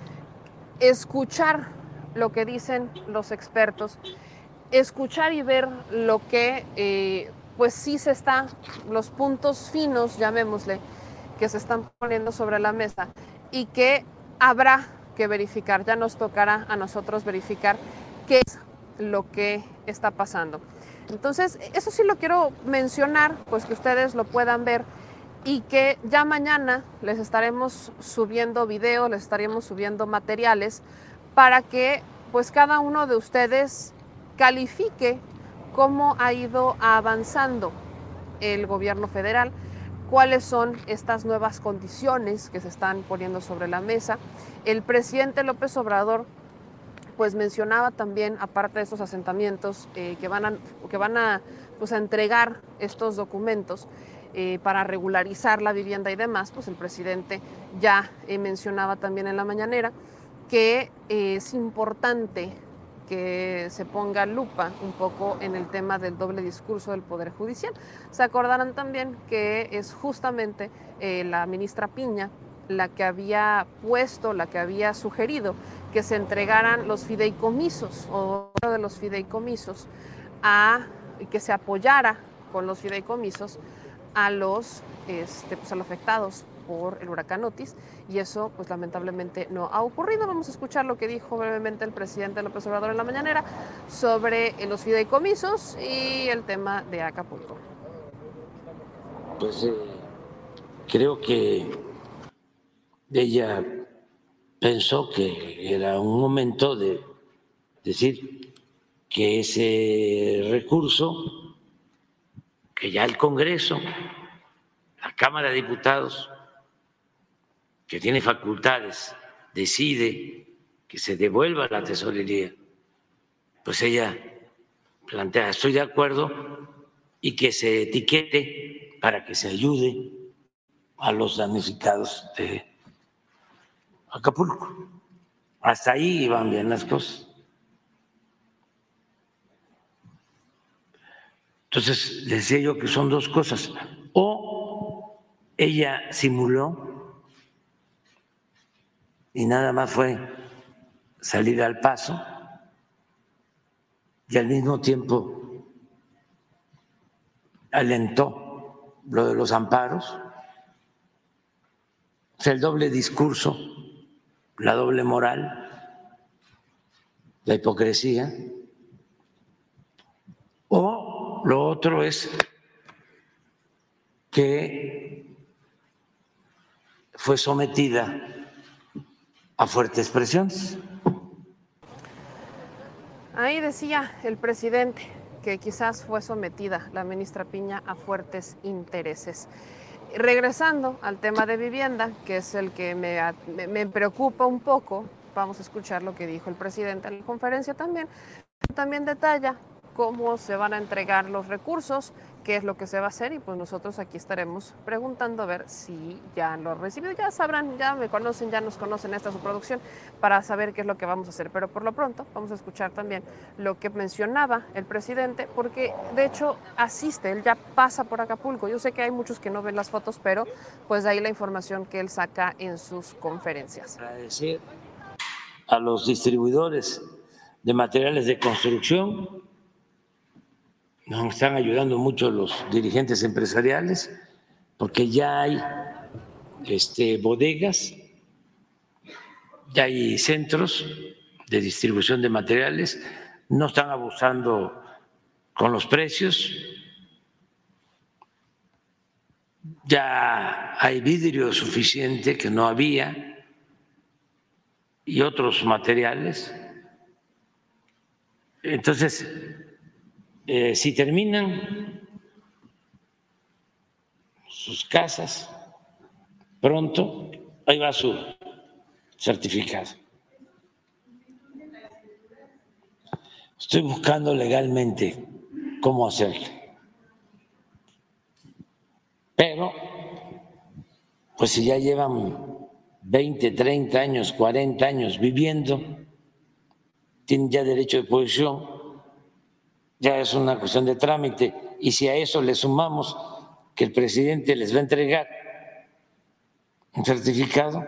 escuchar lo que dicen los expertos, escuchar y ver lo que, eh, pues sí se está, los puntos finos, llamémosle, que se están poniendo sobre la mesa y que habrá que verificar, ya nos tocará a nosotros verificar qué es lo que está pasando. Entonces, eso sí lo quiero mencionar, pues que ustedes lo puedan ver y que ya mañana les estaremos subiendo videos, les estaremos subiendo materiales para que pues cada uno de ustedes califique cómo ha ido avanzando el gobierno federal cuáles son estas nuevas condiciones que se están poniendo sobre la mesa. El presidente López Obrador pues mencionaba también, aparte de esos asentamientos eh, que van que van a, pues, a entregar estos documentos eh, para regularizar la vivienda y demás, pues el presidente ya eh, mencionaba también en la mañanera que es importante que se ponga lupa un poco en el tema del doble discurso del Poder Judicial. Se acordarán también que es justamente eh, la ministra Piña la que había puesto, la que había sugerido que se entregaran los fideicomisos o de los fideicomisos a que se apoyara con los fideicomisos a los, este, pues, a los afectados por el huracán Otis y eso pues lamentablemente no ha ocurrido. Vamos a escuchar lo que dijo brevemente el presidente López Obrador en la mañanera sobre los fideicomisos y el tema de Acapulco. Pues eh, creo que ella pensó que era un momento de decir que ese recurso que ya el Congreso, la Cámara de Diputados, que tiene facultades, decide que se devuelva la tesorería, pues ella plantea, estoy de acuerdo, y que se etiquete para que se ayude a los damnificados de Acapulco. Hasta ahí van bien las cosas. Entonces, decía yo que son dos cosas. O ella simuló y nada más fue salir al paso y al mismo tiempo alentó lo de los amparos, o sea, el doble discurso, la doble moral, la hipocresía, lo otro es que fue sometida a fuertes presiones. Ahí decía el presidente que quizás fue sometida la ministra Piña a fuertes intereses. Regresando al tema de vivienda, que es el que me, me preocupa un poco, vamos a escuchar lo que dijo el presidente en la conferencia también. También detalla cómo se van a entregar los recursos, qué es lo que se va a hacer y pues nosotros aquí estaremos preguntando a ver si ya lo recibido. Ya sabrán, ya me conocen, ya nos conocen esta su producción para saber qué es lo que vamos a hacer. Pero por lo pronto vamos a escuchar también lo que mencionaba el presidente, porque de hecho asiste, él ya pasa por Acapulco. Yo sé que hay muchos que no ven las fotos, pero pues de ahí la información que él saca en sus conferencias. Agradecer a los distribuidores de materiales de construcción nos están ayudando mucho los dirigentes empresariales porque ya hay este, bodegas, ya hay centros de distribución de materiales, no están abusando con los precios, ya hay vidrio suficiente que no había y otros materiales. Entonces, eh, si terminan sus casas pronto, ahí va su certificado. Estoy buscando legalmente cómo hacerlo. Pero, pues si ya llevan 20, 30 años, 40 años viviendo, tienen ya derecho de posición ya es una cuestión de trámite. Y si a eso le sumamos que el presidente les va a entregar un certificado,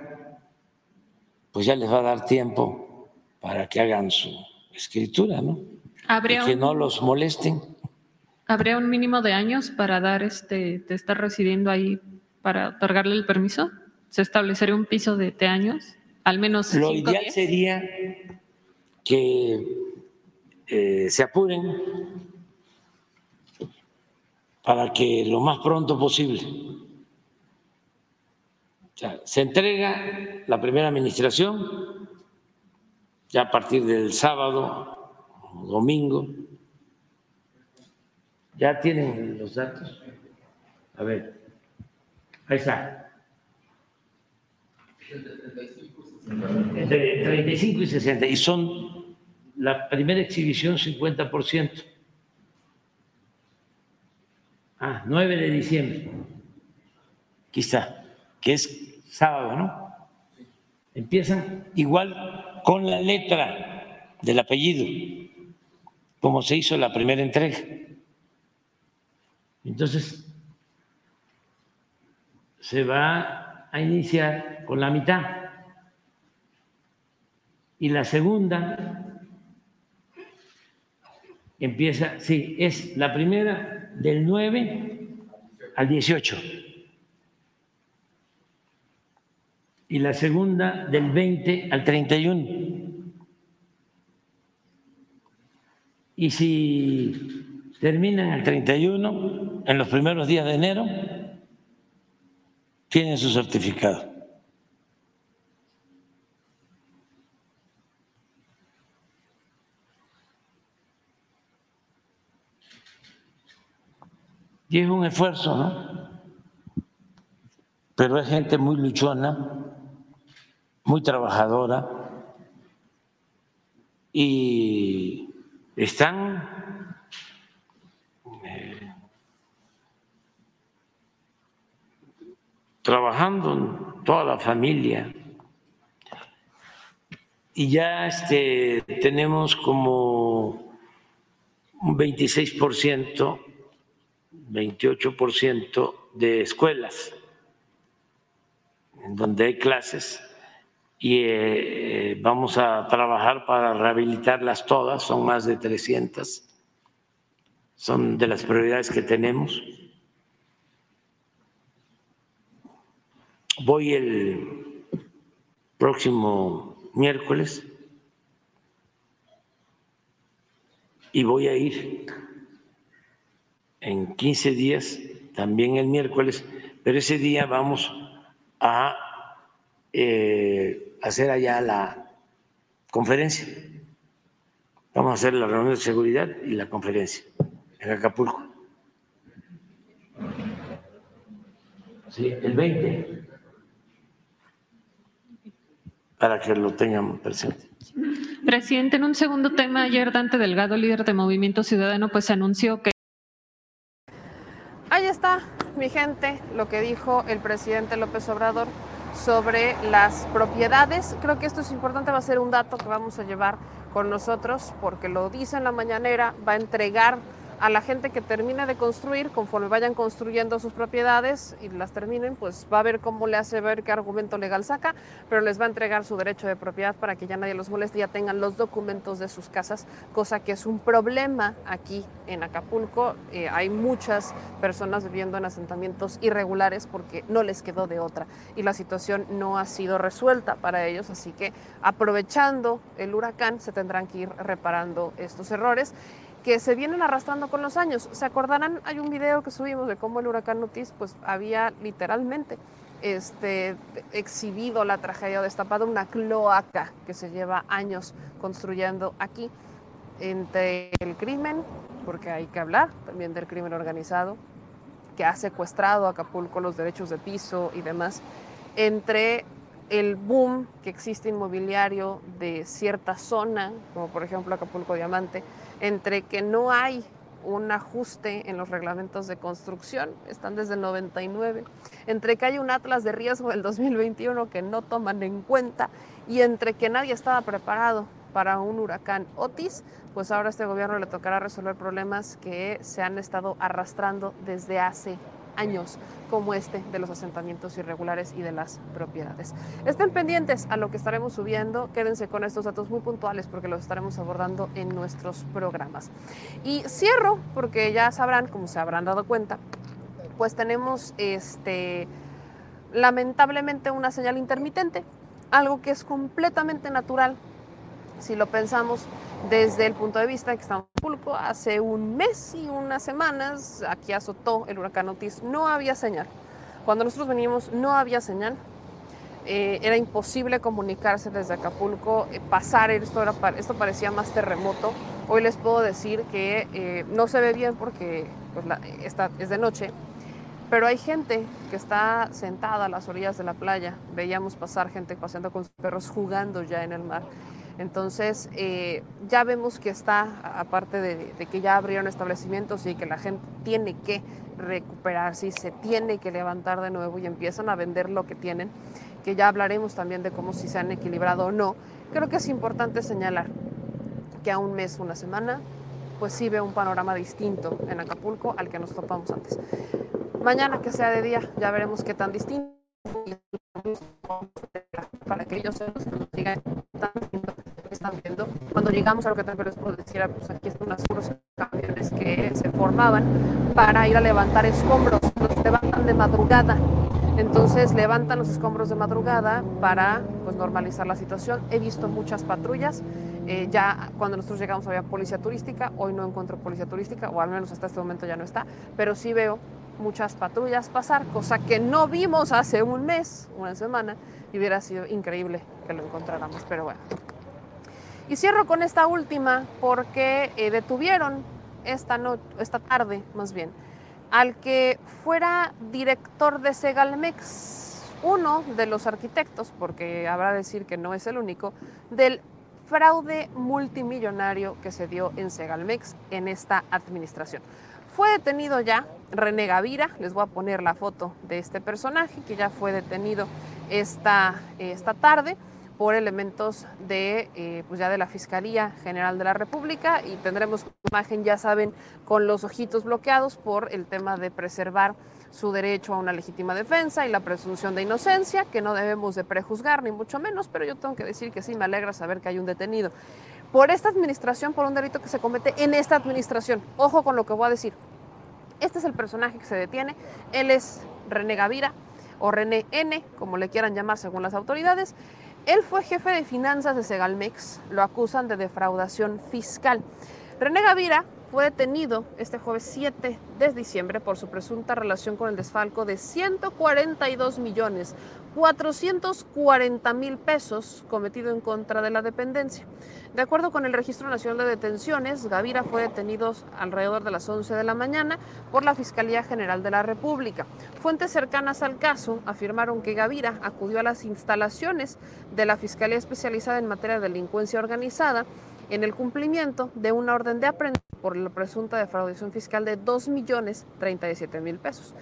pues ya les va a dar tiempo para que hagan su escritura, ¿no? Y que no los molesten. ¿Habría un mínimo de años para dar este, de estar residiendo ahí para otorgarle el permiso? ¿Se establecería un piso de, de años? Al menos. Lo ideal sería que eh, se apuren para que lo más pronto posible se entrega la primera administración ya a partir del sábado, domingo. ¿Ya tienen los datos? A ver, ahí está. Entre 35 y 60. Y son la primera exhibición 50%. Ah, 9 de diciembre. Aquí está, que es sábado, ¿no? Empiezan igual con la letra del apellido, como se hizo la primera entrega. Entonces, se va a iniciar con la mitad. Y la segunda empieza, sí, es la primera del 9 al 18 y la segunda del 20 al 31. Y si terminan el 31, en los primeros días de enero, tienen su certificado. Y es un esfuerzo, ¿no? Pero es gente muy luchona, muy trabajadora y están eh, trabajando toda la familia y ya este, tenemos como un 26% 28% de escuelas en donde hay clases y eh, eh, vamos a trabajar para rehabilitarlas todas, son más de 300, son de las prioridades que tenemos. Voy el próximo miércoles y voy a ir en 15 días, también el miércoles, pero ese día vamos a eh, hacer allá la conferencia. Vamos a hacer la reunión de seguridad y la conferencia en Acapulco. Sí, el 20, para que lo tengan presente. Presidente, en un segundo tema, ayer Dante Delgado, líder de Movimiento Ciudadano, pues anunció que está, mi gente, lo que dijo el presidente López Obrador sobre las propiedades. Creo que esto es importante, va a ser un dato que vamos a llevar con nosotros porque lo dice en la mañanera, va a entregar a la gente que termine de construir, conforme vayan construyendo sus propiedades y las terminen, pues va a ver cómo le hace ver qué argumento legal saca, pero les va a entregar su derecho de propiedad para que ya nadie los moleste, ya tengan los documentos de sus casas, cosa que es un problema aquí en Acapulco. Eh, hay muchas personas viviendo en asentamientos irregulares porque no les quedó de otra y la situación no ha sido resuelta para ellos, así que aprovechando el huracán se tendrán que ir reparando estos errores que se vienen arrastrando con los años. ¿Se acordarán? Hay un video que subimos de cómo el huracán Otis pues había literalmente este, exhibido la tragedia o destapado una cloaca que se lleva años construyendo aquí entre el crimen, porque hay que hablar también del crimen organizado, que ha secuestrado a Acapulco los derechos de piso y demás, entre el boom que existe inmobiliario de cierta zona, como por ejemplo Acapulco Diamante, entre que no hay un ajuste en los reglamentos de construcción, están desde el 99, entre que hay un atlas de riesgo del 2021 que no toman en cuenta y entre que nadie estaba preparado para un huracán Otis, pues ahora a este gobierno le tocará resolver problemas que se han estado arrastrando desde hace años como este de los asentamientos irregulares y de las propiedades. Estén pendientes a lo que estaremos subiendo, quédense con estos datos muy puntuales porque los estaremos abordando en nuestros programas. Y cierro porque ya sabrán, como se habrán dado cuenta, pues tenemos este lamentablemente una señal intermitente, algo que es completamente natural si lo pensamos desde el punto de vista de que estamos en Pulco, hace un mes y unas semanas, aquí azotó el huracán Otis, no había señal. Cuando nosotros venimos no había señal, eh, era imposible comunicarse desde Acapulco, eh, pasar, esto, era, esto parecía más terremoto. Hoy les puedo decir que eh, no se ve bien porque pues, es de noche, pero hay gente que está sentada a las orillas de la playa. Veíamos pasar gente paseando con sus perros jugando ya en el mar. Entonces, eh, ya vemos que está, aparte de, que ya abrieron establecimientos y que la gente tiene que recuperarse y se tiene que levantar de nuevo y empiezan a vender lo que tienen, que ya hablaremos también de cómo si se han equilibrado o no, creo que es importante señalar que a un mes, una semana, pues sí ve un panorama distinto en Acapulco al que nos topamos antes. Mañana que sea de día, ya veremos qué tan distinto para que ellos nos digan están. Cuando llegamos a lo que también les puedo decir, pues aquí están unos camiones que se formaban para ir a levantar escombros, los levantan de madrugada. Entonces levantan los escombros de madrugada para pues, normalizar la situación. He visto muchas patrullas. Eh, ya cuando nosotros llegamos había policía turística, hoy no encuentro policía turística, o al menos hasta este momento ya no está, pero sí veo muchas patrullas pasar, cosa que no vimos hace un mes, una semana, y hubiera sido increíble que lo encontráramos, pero bueno. Y cierro con esta última porque eh, detuvieron esta, no, esta tarde, más bien, al que fuera director de Segalmex, uno de los arquitectos, porque habrá de decir que no es el único, del fraude multimillonario que se dio en Segalmex en esta administración. Fue detenido ya René Gavira, les voy a poner la foto de este personaje que ya fue detenido esta, esta tarde por elementos de, eh, pues ya de la Fiscalía General de la República y tendremos imagen, ya saben, con los ojitos bloqueados por el tema de preservar su derecho a una legítima defensa y la presunción de inocencia, que no debemos de prejuzgar ni mucho menos, pero yo tengo que decir que sí me alegra saber que hay un detenido por esta administración, por un delito que se comete en esta administración. Ojo con lo que voy a decir. Este es el personaje que se detiene. Él es René Gavira o René N, como le quieran llamar según las autoridades. Él fue jefe de finanzas de Segalmex. Lo acusan de defraudación fiscal. René Gavira fue detenido este jueves 7 de diciembre por su presunta relación con el desfalco de 142 millones 440 mil pesos cometido en contra de la dependencia. De acuerdo con el Registro Nacional de Detenciones, Gavira fue detenido alrededor de las 11 de la mañana por la Fiscalía General de la República. Fuentes cercanas al caso afirmaron que Gavira acudió a las instalaciones de la Fiscalía Especializada en Materia de Delincuencia Organizada en el cumplimiento de una orden de aprehensión por la presunta defraudación fiscal de 2 millones 37 mil pesos.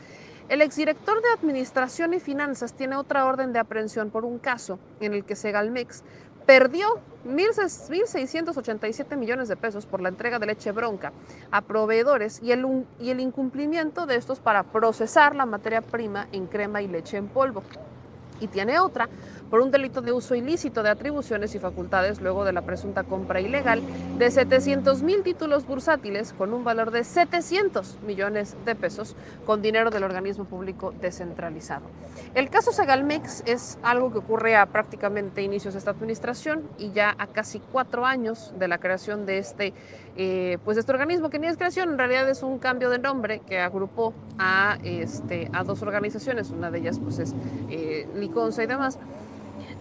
El exdirector de Administración y Finanzas tiene otra orden de aprehensión por un caso en el que Segalmex perdió 1.687 millones de pesos por la entrega de leche bronca a proveedores y el, y el incumplimiento de estos para procesar la materia prima en crema y leche en polvo. Y tiene otra por un delito de uso ilícito de atribuciones y facultades luego de la presunta compra ilegal de 700 mil títulos bursátiles con un valor de 700 millones de pesos con dinero del organismo público descentralizado. El caso Segalmex es algo que ocurre a prácticamente inicios de esta administración y ya a casi cuatro años de la creación de este, eh, pues este organismo que ni es creación, en realidad es un cambio de nombre que agrupó a, este, a dos organizaciones, una de ellas pues es eh, Liconza y demás.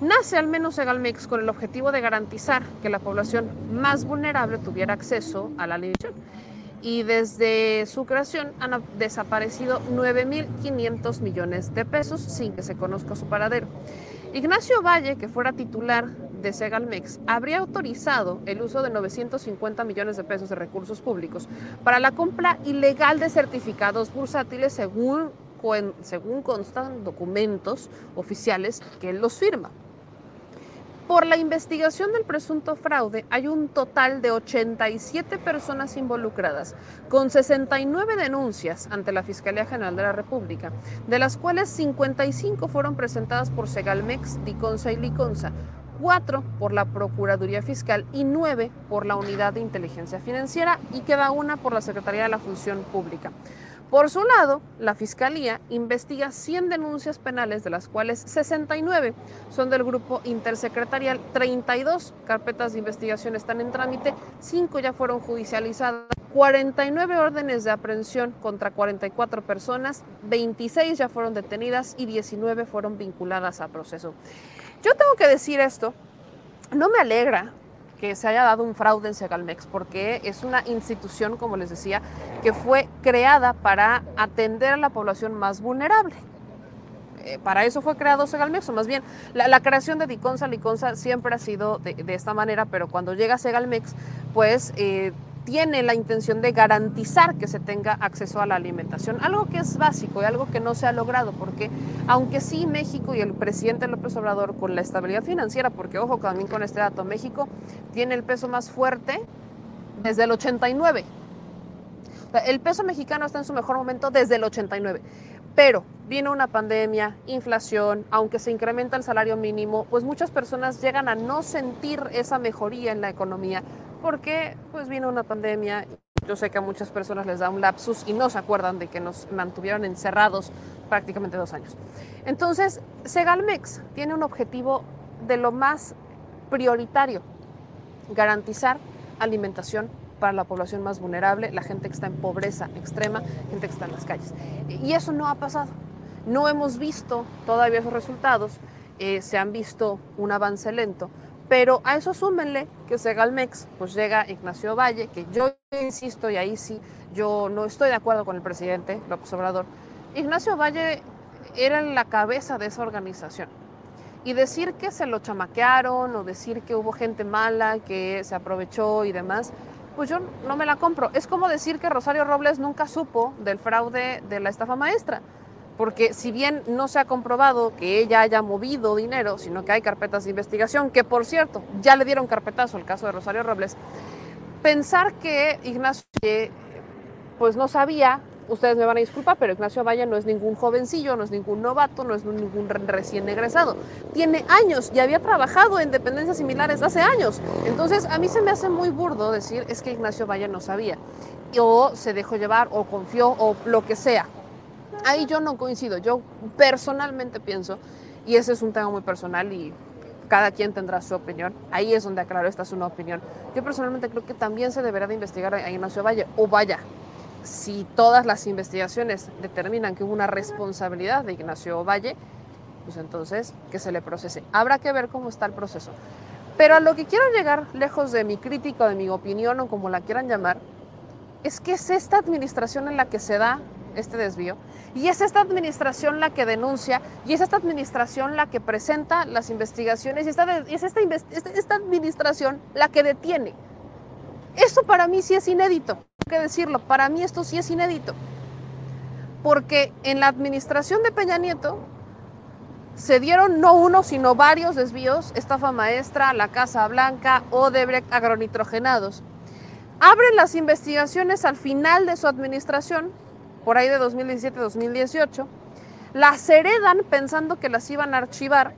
Nace al menos Segalmex con el objetivo de garantizar que la población más vulnerable tuviera acceso a la alimentación. Y desde su creación han desaparecido 9.500 millones de pesos sin que se conozca su paradero. Ignacio Valle, que fuera titular de Segalmex, habría autorizado el uso de 950 millones de pesos de recursos públicos para la compra ilegal de certificados bursátiles según, según constan documentos oficiales que él los firma. Por la investigación del presunto fraude hay un total de 87 personas involucradas, con 69 denuncias ante la Fiscalía General de la República, de las cuales 55 fueron presentadas por Segalmex, Diconsa y Liconsa, 4 por la Procuraduría Fiscal y 9 por la Unidad de Inteligencia Financiera y queda una por la Secretaría de la Función Pública. Por su lado, la Fiscalía investiga 100 denuncias penales, de las cuales 69 son del grupo intersecretarial, 32 carpetas de investigación están en trámite, 5 ya fueron judicializadas, 49 órdenes de aprehensión contra 44 personas, 26 ya fueron detenidas y 19 fueron vinculadas a proceso. Yo tengo que decir esto, no me alegra que se haya dado un fraude en Segalmex, porque es una institución, como les decía, que fue creada para atender a la población más vulnerable. Eh, para eso fue creado Segalmex, o más bien, la, creación de Diconsa, Liconsa siempre ha sido de, esta manera, pero cuando llega Segalmex, pues eh, tiene la intención de garantizar que se tenga acceso a la alimentación, algo que es básico y algo que no se ha logrado, porque aunque sí México y el presidente López Obrador con la estabilidad financiera, porque ojo también con este dato, México tiene el peso más fuerte desde el 89. El peso mexicano está en su mejor momento desde el 89. Pero vino una pandemia, inflación, aunque se incrementa el salario mínimo, pues muchas personas llegan a no sentir esa mejoría en la economía porque pues vino una pandemia. Yo sé que a muchas personas les da un lapsus y no se acuerdan de que nos mantuvieron encerrados prácticamente dos años. Entonces, Segalmex tiene un objetivo de lo más prioritario, garantizar alimentación para la población más vulnerable, la gente que está en pobreza extrema, gente que está en las calles. Y eso no ha pasado. No hemos visto todavía esos resultados, eh, se han visto un avance lento, pero a eso súmenle que Segalmex, pues llega Ignacio Valle, que yo insisto, y ahí sí, yo no estoy de acuerdo con el presidente López Obrador. Ignacio Valle era la cabeza de esa organización. Y decir que se lo chamaquearon o decir que hubo gente mala que se aprovechó y demás, pues yo no me la compro. Es como decir que Rosario Robles nunca supo del fraude de la estafa maestra porque si bien no se ha comprobado que ella haya movido dinero, sino que hay carpetas de investigación, que por cierto, ya le dieron carpetazo al caso de Rosario Robles, pensar que Ignacio pues no sabía ustedes me van a disculpar, pero Ignacio Valle no es ningún jovencillo, no es ningún novato, no es ningún recién egresado. Tiene años y había trabajado en dependencias similares hace años. Entonces, a mí se me hace muy burdo decir es que Ignacio Valle no sabía, o se dejó llevar, o confió, o lo que sea. Ahí yo no coincido. Yo personalmente pienso, y ese es un tema muy personal y cada quien tendrá su opinión. Ahí es donde aclaro, esta es una opinión. Yo personalmente creo que también se deberá de investigar a Ignacio Valle, o vaya, si todas las investigaciones determinan que hubo una responsabilidad de Ignacio Valle, pues entonces que se le procese. Habrá que ver cómo está el proceso. Pero a lo que quiero llegar, lejos de mi crítica de mi opinión o como la quieran llamar, es que es esta administración en la que se da este desvío y es esta administración la que denuncia y es esta administración la que presenta las investigaciones y, es esta, esta administración la que detiene. Esto para mí sí es inédito que decirlo, para mí esto sí es inédito. Porque en la administración de Peña Nieto se dieron no uno, sino varios desvíos, estafa maestra, la Casa Blanca, Odebrecht, agronitrogenados. Abren las investigaciones al final de su administración, por ahí de 2017-2018, las heredan pensando que las iban a archivar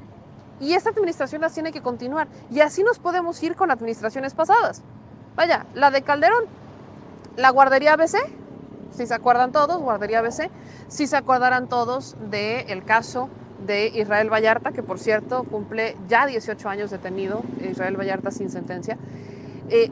y esta administración las tiene que continuar. Y así nos podemos ir con administraciones pasadas. Vaya, la de Calderón la guardería ABC, si se acuerdan todos, guardería ABC, si se acordarán todos del caso de Israel Vallarta, que por cierto cumple ya 18 años detenido, Israel Vallarta sin sentencia. Eh,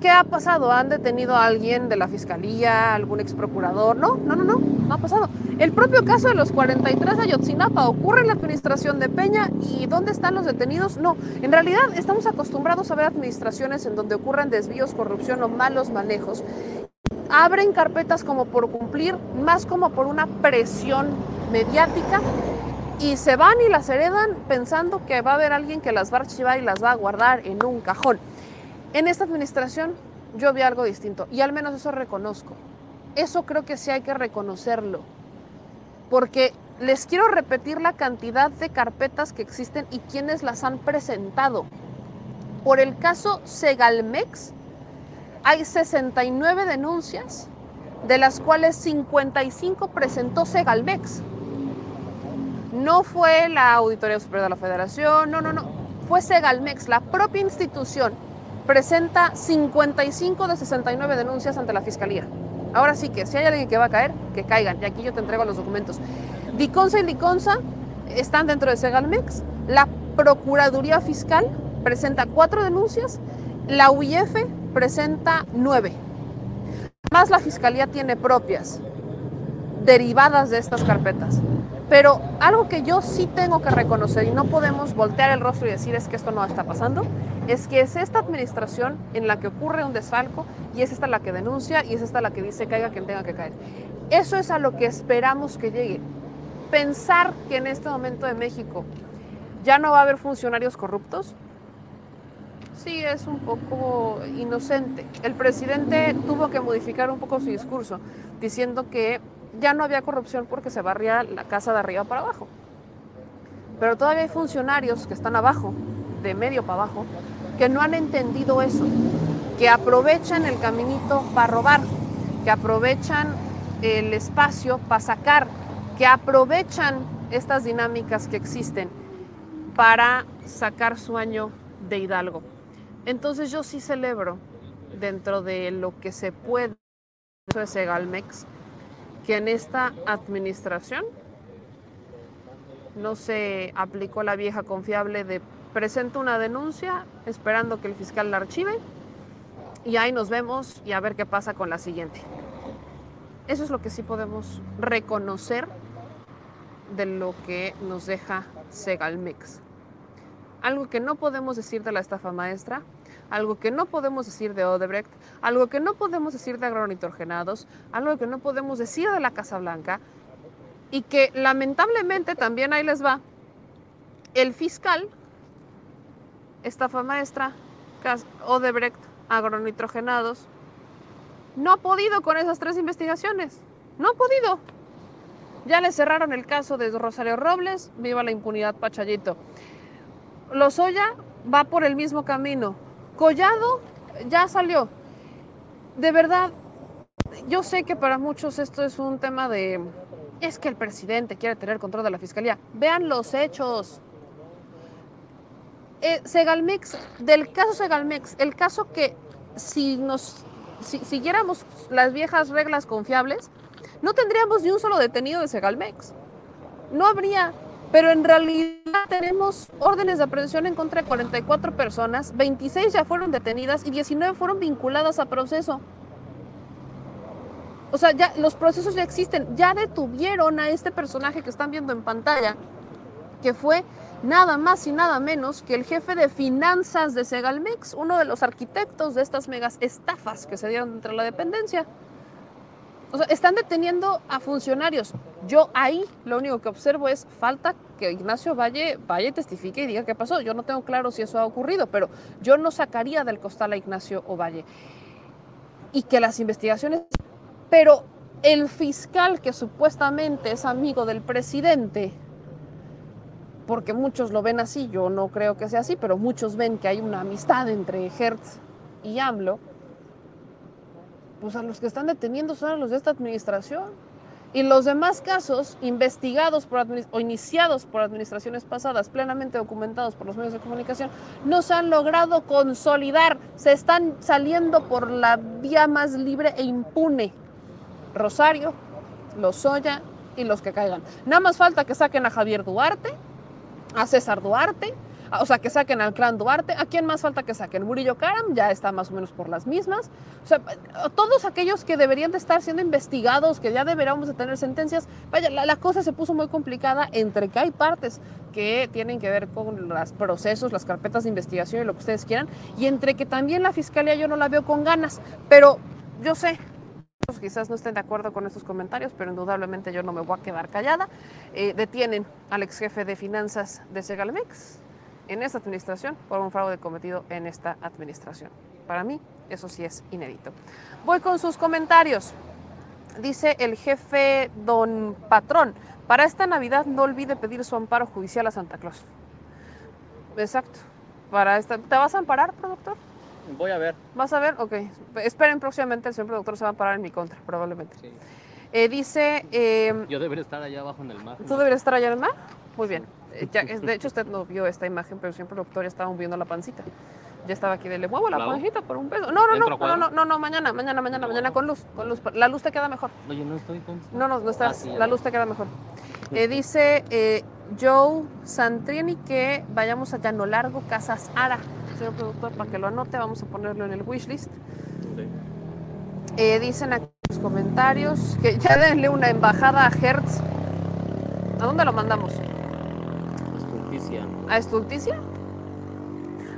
¿Qué ha pasado? ¿Han detenido a alguien de la fiscalía, algún ex procurador? No, no, no, no, no ha pasado. El propio caso de los 43 de Ayotzinapa ocurre en la administración de Peña y ¿dónde están los detenidos? No, en realidad estamos acostumbrados a ver administraciones en donde ocurren desvíos, corrupción o malos manejos. Abren carpetas como por cumplir, más como por una presión mediática y se van y las heredan pensando que va a haber alguien que las va a archivar y las va a guardar en un cajón. En esta administración yo vi algo distinto y al menos eso reconozco. Eso creo que sí hay que reconocerlo. Porque les quiero repetir la cantidad de carpetas que existen y quienes las han presentado. Por el caso Segalmex hay 69 denuncias, de las cuales 55 presentó Segalmex. No fue la Auditoría Superior de la Federación, no, no, no. Fue Segalmex, la propia institución presenta 55 de 69 denuncias ante la Fiscalía. Ahora sí que si hay alguien que va a caer, que caigan. Y aquí yo te entrego los documentos. Diconsa y Liconza están dentro de Segalmex. La Procuraduría Fiscal presenta cuatro denuncias. La UIF presenta nueve. Más la Fiscalía tiene propias, derivadas de estas carpetas. Pero algo que yo sí tengo que reconocer y no podemos voltear el rostro y decir es que esto no está pasando, es que es esta administración en la que ocurre un desfalco y es esta la que denuncia y es esta la que dice caiga quien tenga que caer. Eso es a lo que esperamos que llegue. Pensar que en este momento de México ya no va a haber funcionarios corruptos, sí es un poco inocente. El presidente tuvo que modificar un poco su discurso, diciendo que ya no había corrupción porque se barría la casa de arriba para abajo. Pero todavía hay funcionarios que están abajo, de medio para abajo, que no han entendido eso, que aprovechan el caminito para robar, que aprovechan el espacio para sacar, que aprovechan estas dinámicas que existen para sacar su año de Hidalgo. Entonces yo sí celebro dentro de lo que se puede de Segalmex que en esta administración no se aplicó la vieja confiable de presento una denuncia esperando que el fiscal la archive y ahí nos vemos y a ver qué pasa con la siguiente. Eso es lo que sí podemos reconocer de lo que nos deja Segalmex. Algo que no podemos decir de la estafa maestra, algo que no podemos decir de Odebrecht, algo que no podemos decir de agronitrogenados, algo que no podemos decir de la Casa Blanca y que lamentablemente también ahí les va el fiscal, estafa maestra, Odebrecht, agronitrogenados, no ha podido con esas tres investigaciones, no ha podido. Ya le cerraron el caso de Rosario Robles, viva la impunidad Pachallito. Lozoya va por el mismo camino. Collado ya salió. De verdad, yo sé que para muchos esto es un tema de, es que el presidente quiere tener control de la fiscalía. Vean los hechos. Eh, Segalmex, del caso Segalmex, el caso que si nos si, siguiéramos las viejas reglas confiables, no tendríamos ni un solo detenido de Segalmex. No habría, pero en realidad tenemos órdenes de aprehensión en contra de 44 personas, 26 ya fueron detenidas y 19 fueron vinculadas a proceso. O sea, ya los procesos ya existen, ya detuvieron a este personaje que están viendo en pantalla, que fue nada más y nada menos que el jefe de finanzas de Segalmex, uno de los arquitectos de estas megas estafas que se dieron entre la dependencia. O sea, están deteniendo a funcionarios. Yo ahí lo único que observo es falta que Ignacio Valle vaya y testifique y diga qué pasó. Yo no tengo claro si eso ha ocurrido, pero yo no sacaría del costal a Ignacio Ovalle. Y que las investigaciones... Pero el fiscal que supuestamente es amigo del presidente, porque muchos lo ven así, yo no creo que sea así, pero muchos ven que hay una amistad entre Hertz y AMLO, pues a los que están deteniendo son a los de esta administración. Y los demás casos investigados por o iniciados por administraciones pasadas, plenamente documentados por los medios de comunicación, no se han logrado consolidar, se están saliendo por la vía más libre e impune. Rosario, Lozoya y los que caigan. Nada más falta que saquen a Javier Duarte, a César Duarte, o sea, que saquen al clan Duarte. ¿A quién más falta que saquen? Murillo Karam ya está más o menos por las mismas. O sea, todos aquellos que deberían de estar siendo investigados, que ya deberíamos de tener sentencias. Vaya, la, la cosa se puso muy complicada entre que hay partes que tienen que ver con los procesos, las carpetas de investigación y lo que ustedes quieran, y entre que también la fiscalía yo no la veo con ganas. Pero yo sé, quizás no estén de acuerdo con estos comentarios, pero indudablemente yo no me voy a quedar callada. Eh, detienen al ex jefe de finanzas de Segalmex en esta administración por un fraude cometido en esta administración. Para mí, eso sí es inédito. Voy con sus comentarios. Dice el jefe don Patrón, para esta Navidad no olvide pedir su amparo judicial a Santa Claus. Exacto. Para esta, ¿Te vas a amparar, productor? Voy a ver. ¿Vas a ver? Ok. Esperen próximamente, el señor productor se va a parar en mi contra, probablemente. Sí. Eh, dice... Eh, Yo debería estar allá abajo en el mar. ¿Tú deberías estar allá en el mar? Muy bien. Ya, de hecho, usted no vio esta imagen, pero el señor productor ya estaba moviendo la pancita. Ya estaba aquí de le muevo la ¿Claro? pancita por un peso. No, no, no, ¿Entro a no, no, no, no, mañana, mañana, mañana, mañana con luz, con luz. La luz te queda mejor. Oye, no estoy con... No, no, no estás. Ah, sí, la luz te queda mejor. Eh, dice eh, Joe Santrieni que vayamos a Llano Largo, Casas Ara. Señor productor, para que lo anote, vamos a ponerlo en el wishlist. Eh, dicen aquí en los comentarios que ya denle una embajada a Hertz. ¿A dónde lo mandamos? ¿A Estulticia?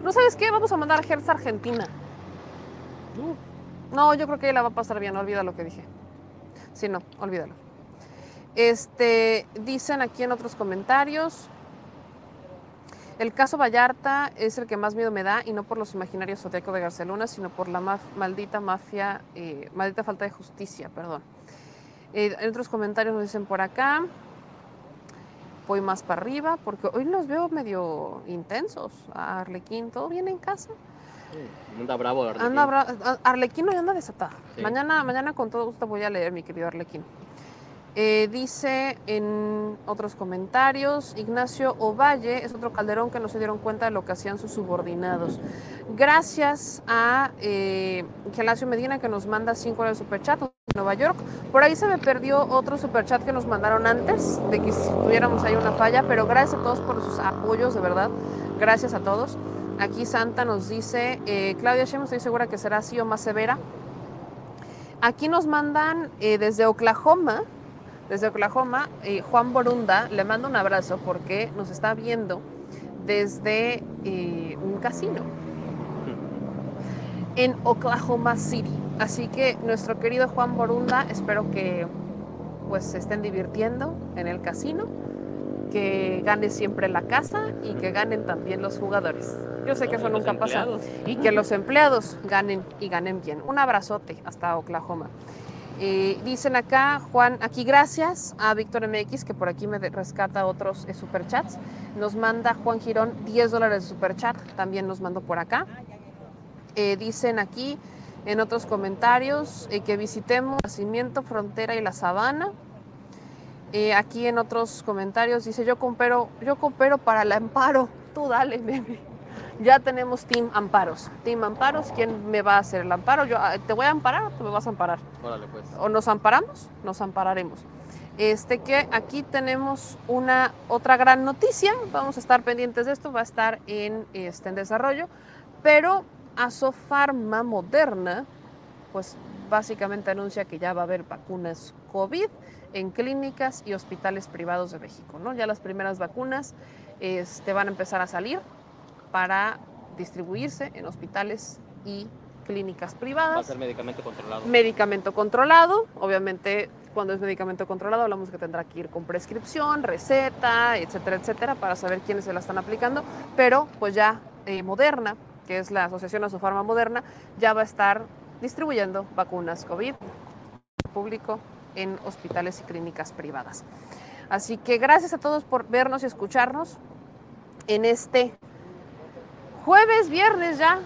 ¿No sabes qué? Vamos a mandar a Hertz a Argentina. No, yo creo que ella la va a pasar bien, olvida lo que dije. Sí, no, olvídalo. Este, dicen aquí en otros comentarios. El caso Vallarta es el que más miedo me da y no por los imaginarios zodiacos de Barcelona, sino por la maldita mafia, eh, maldita falta de justicia, perdón. Eh, en otros comentarios nos dicen por acá. Voy más para arriba porque hoy los veo medio intensos. A Arlequín, ¿todo bien en casa? Anda bravo, Arlequín. Anda bra- Arlequín hoy anda desatada. Sí. Mañana, mañana con todo gusto voy a leer, mi querido Arlequín. Eh, dice en otros comentarios, Ignacio Ovalle es otro calderón que no se dieron cuenta de lo que hacían sus subordinados. Gracias a eh, Gelacio Medina que nos manda 5 de superchat de Nueva York. Por ahí se me perdió otro superchat que nos mandaron antes de que tuviéramos ahí una falla, pero gracias a todos por sus apoyos, de verdad. Gracias a todos. Aquí Santa nos dice, eh, Claudia Sheinbaum estoy segura que será así o más severa. Aquí nos mandan eh, desde Oklahoma, desde Oklahoma, eh, Juan Borunda, le mando un abrazo porque nos está viendo desde eh, un casino en Oklahoma City. Así que nuestro querido Juan Borunda, espero que pues se estén divirtiendo en el casino, que gane siempre la casa y que ganen también los jugadores. Yo sé que eso nunca pasa. Y que los empleados ganen y ganen bien. Un abrazote hasta Oklahoma. Dicen acá, Juan, aquí gracias a Víctor MX, que por aquí me rescata otros eh, superchats. Nos manda Juan Girón 10 dólares de superchat, también nos mandó por acá. Eh, dicen aquí En otros comentarios, eh, que visitemos Nacimiento, Frontera y La Sabana. Eh, aquí en otros comentarios dice, yo coopero, yo coopero para el amparo. Tú dale, *laughs* bebé. Ya tenemos Team Amparos. Team Amparos, ¿quién me va a hacer el amparo? Yo ah, te voy a amparar o tú me vas a amparar. Órale, pues. O nos amparamos, nos ampararemos. Este que aquí tenemos una otra gran noticia. Vamos a estar pendientes de esto, va a estar en, este, en desarrollo. Pero Asofarma Moderna, pues básicamente anuncia que ya va a haber vacunas COVID en clínicas y hospitales privados de México. ¿no? Ya las primeras vacunas este, van a empezar a salir para distribuirse en hospitales y clínicas privadas. Va a ser medicamento controlado. Medicamento controlado, obviamente cuando es medicamento controlado hablamos que tendrá que ir con prescripción, receta, etcétera, etcétera, para saber quiénes se la están aplicando, pero pues ya eh, Moderna, que es la Asociación Asofarma Moderna, ya va a estar distribuyendo vacunas COVID público en hospitales y clínicas privadas. Así que gracias a todos por vernos y escucharnos en este jueves, viernes ya,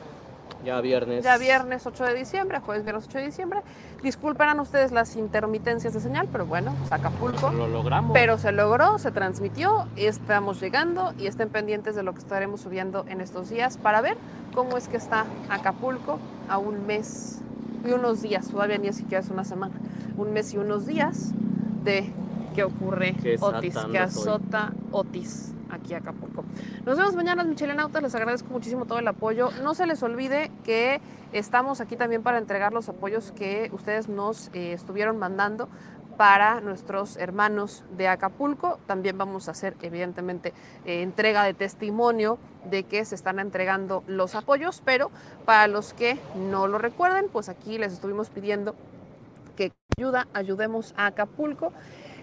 Ya viernes. ya viernes 8 de diciembre, jueves, viernes 8 de diciembre. Disculpen ustedes las intermitencias de señal, pero bueno, pues Acapulco. Lo logramos. Pero se logró, se transmitió, estamos llegando y estén pendientes de lo que estaremos subiendo en estos días para ver cómo es que está Acapulco a un mes y unos días, todavía ni siquiera es una semana, un mes y unos días de que ocurre Que Otis, que azota Otis aquí a Acapulco. Nos vemos mañana, Michelenautas. Les agradezco muchísimo todo el apoyo. No se les olvide que estamos aquí también para entregar los apoyos que ustedes nos eh, estuvieron mandando para nuestros hermanos de Acapulco. También vamos a hacer, evidentemente, eh, entrega de testimonio de que se están entregando los apoyos, pero para los que no lo recuerden, pues aquí les estuvimos pidiendo que ayuda, ayudemos a Acapulco.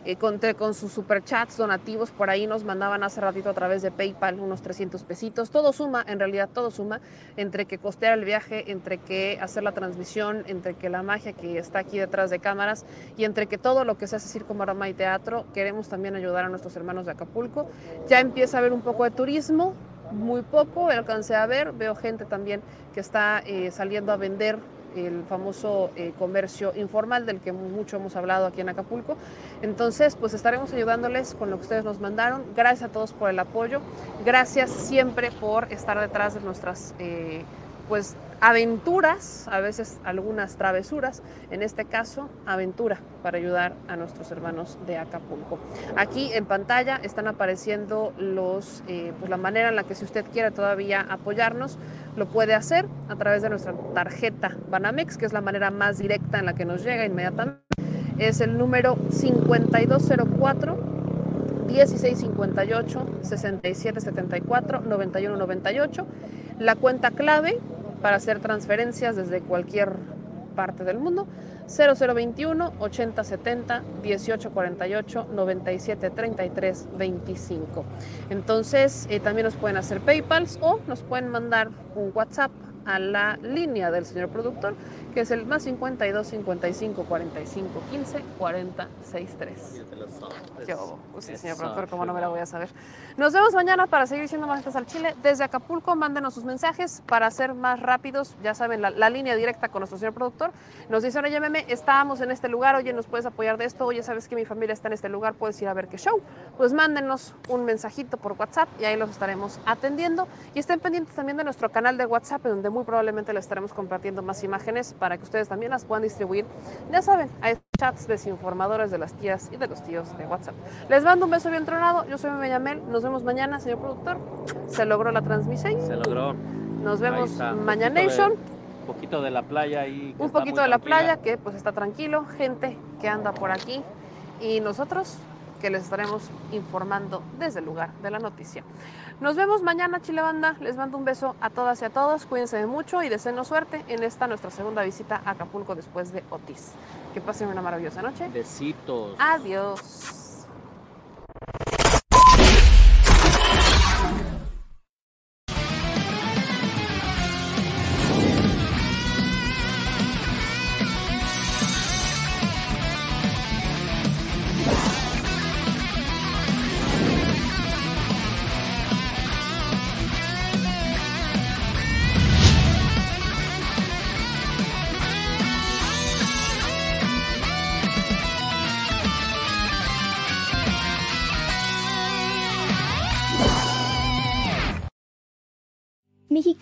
Eh, conté con sus superchats donativos, por ahí nos mandaban hace ratito a través de PayPal unos 300 pesitos. Todo suma, en realidad todo suma, entre que costear el viaje, entre que hacer la transmisión, entre que la magia que está aquí detrás de cámaras y entre que todo lo que se hace circo, maroma y teatro, queremos también ayudar a nuestros hermanos de Acapulco. Ya empieza a haber un poco de turismo, muy poco, alcancé a ver, veo gente también que está eh, saliendo a vender el famoso eh, comercio informal del que mucho hemos hablado aquí en Acapulco. Entonces, pues estaremos ayudándoles con lo que ustedes nos mandaron. Gracias a todos por el apoyo. Gracias siempre por estar detrás de nuestras eh, pues aventuras, a veces algunas travesuras, en este caso aventura para ayudar a nuestros hermanos de Acapulco. Aquí en pantalla están apareciendo los, eh, pues la manera en la que si usted quiere todavía apoyarnos, lo puede hacer a través de nuestra tarjeta Banamex, que es la manera más directa en la que nos llega inmediatamente. Es el número 5204 1658 6774 9198. La cuenta clave para hacer transferencias desde cualquier parte del mundo 0021 8070 1848 9733 25. Entonces eh, también nos pueden hacer PayPals o nos pueden mandar un WhatsApp a la línea del señor productor que es el más 52 55 45 15 40 63. Qué bobo. Pues sí, señor productor, ¿cómo no me la voy a saber? Nos vemos mañana para seguir diciendo más estas al Chile. Desde Acapulco, mándenos sus mensajes para ser más rápidos. Ya saben, la, la línea directa con nuestro señor productor. Nos dicen, oye, meme, estábamos en este lugar, oye, ¿nos puedes apoyar de esto? Oye, ¿sabes que mi familia está en este lugar? ¿Puedes ir a ver qué show? Pues mándenos un mensajito por WhatsApp y ahí los estaremos atendiendo. Y estén pendientes también de nuestro canal de WhatsApp, donde muy probablemente les estaremos compartiendo más imágenes para que ustedes también las puedan distribuir. Ya saben, hay chats desinformadores de las tías y de los tíos de WhatsApp. Les mando un beso bien tronado. Yo soy Yamel. Nos vemos mañana, señor productor. Se logró la transmisión. Se logró. Nos vemos mañana. Un poquito de la playa y Un poquito de la playa que pues está tranquilo, gente que anda por aquí y nosotros que les estaremos informando desde el lugar de la noticia. Nos vemos mañana, Chile Banda. Les mando un beso a todas y a todos. Cuídense de mucho y deseenos suerte en esta nuestra segunda visita a Acapulco después de Otis. Que pasen una maravillosa noche. Besitos. Adiós.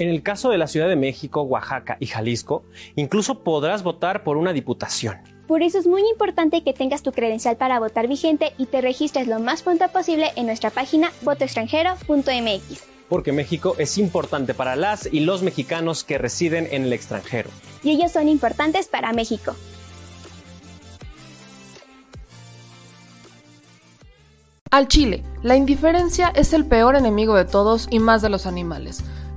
En el caso de la Ciudad de México, Oaxaca y Jalisco, incluso podrás votar por una diputación. Por eso es muy importante que tengas tu credencial para votar vigente y te registres lo más pronto posible en nuestra página votoextranjero.mx. Porque México es importante para las y los mexicanos que residen en el extranjero. Y ellos son importantes para México. Al Chile, la indiferencia es el peor enemigo de todos y más de los animales.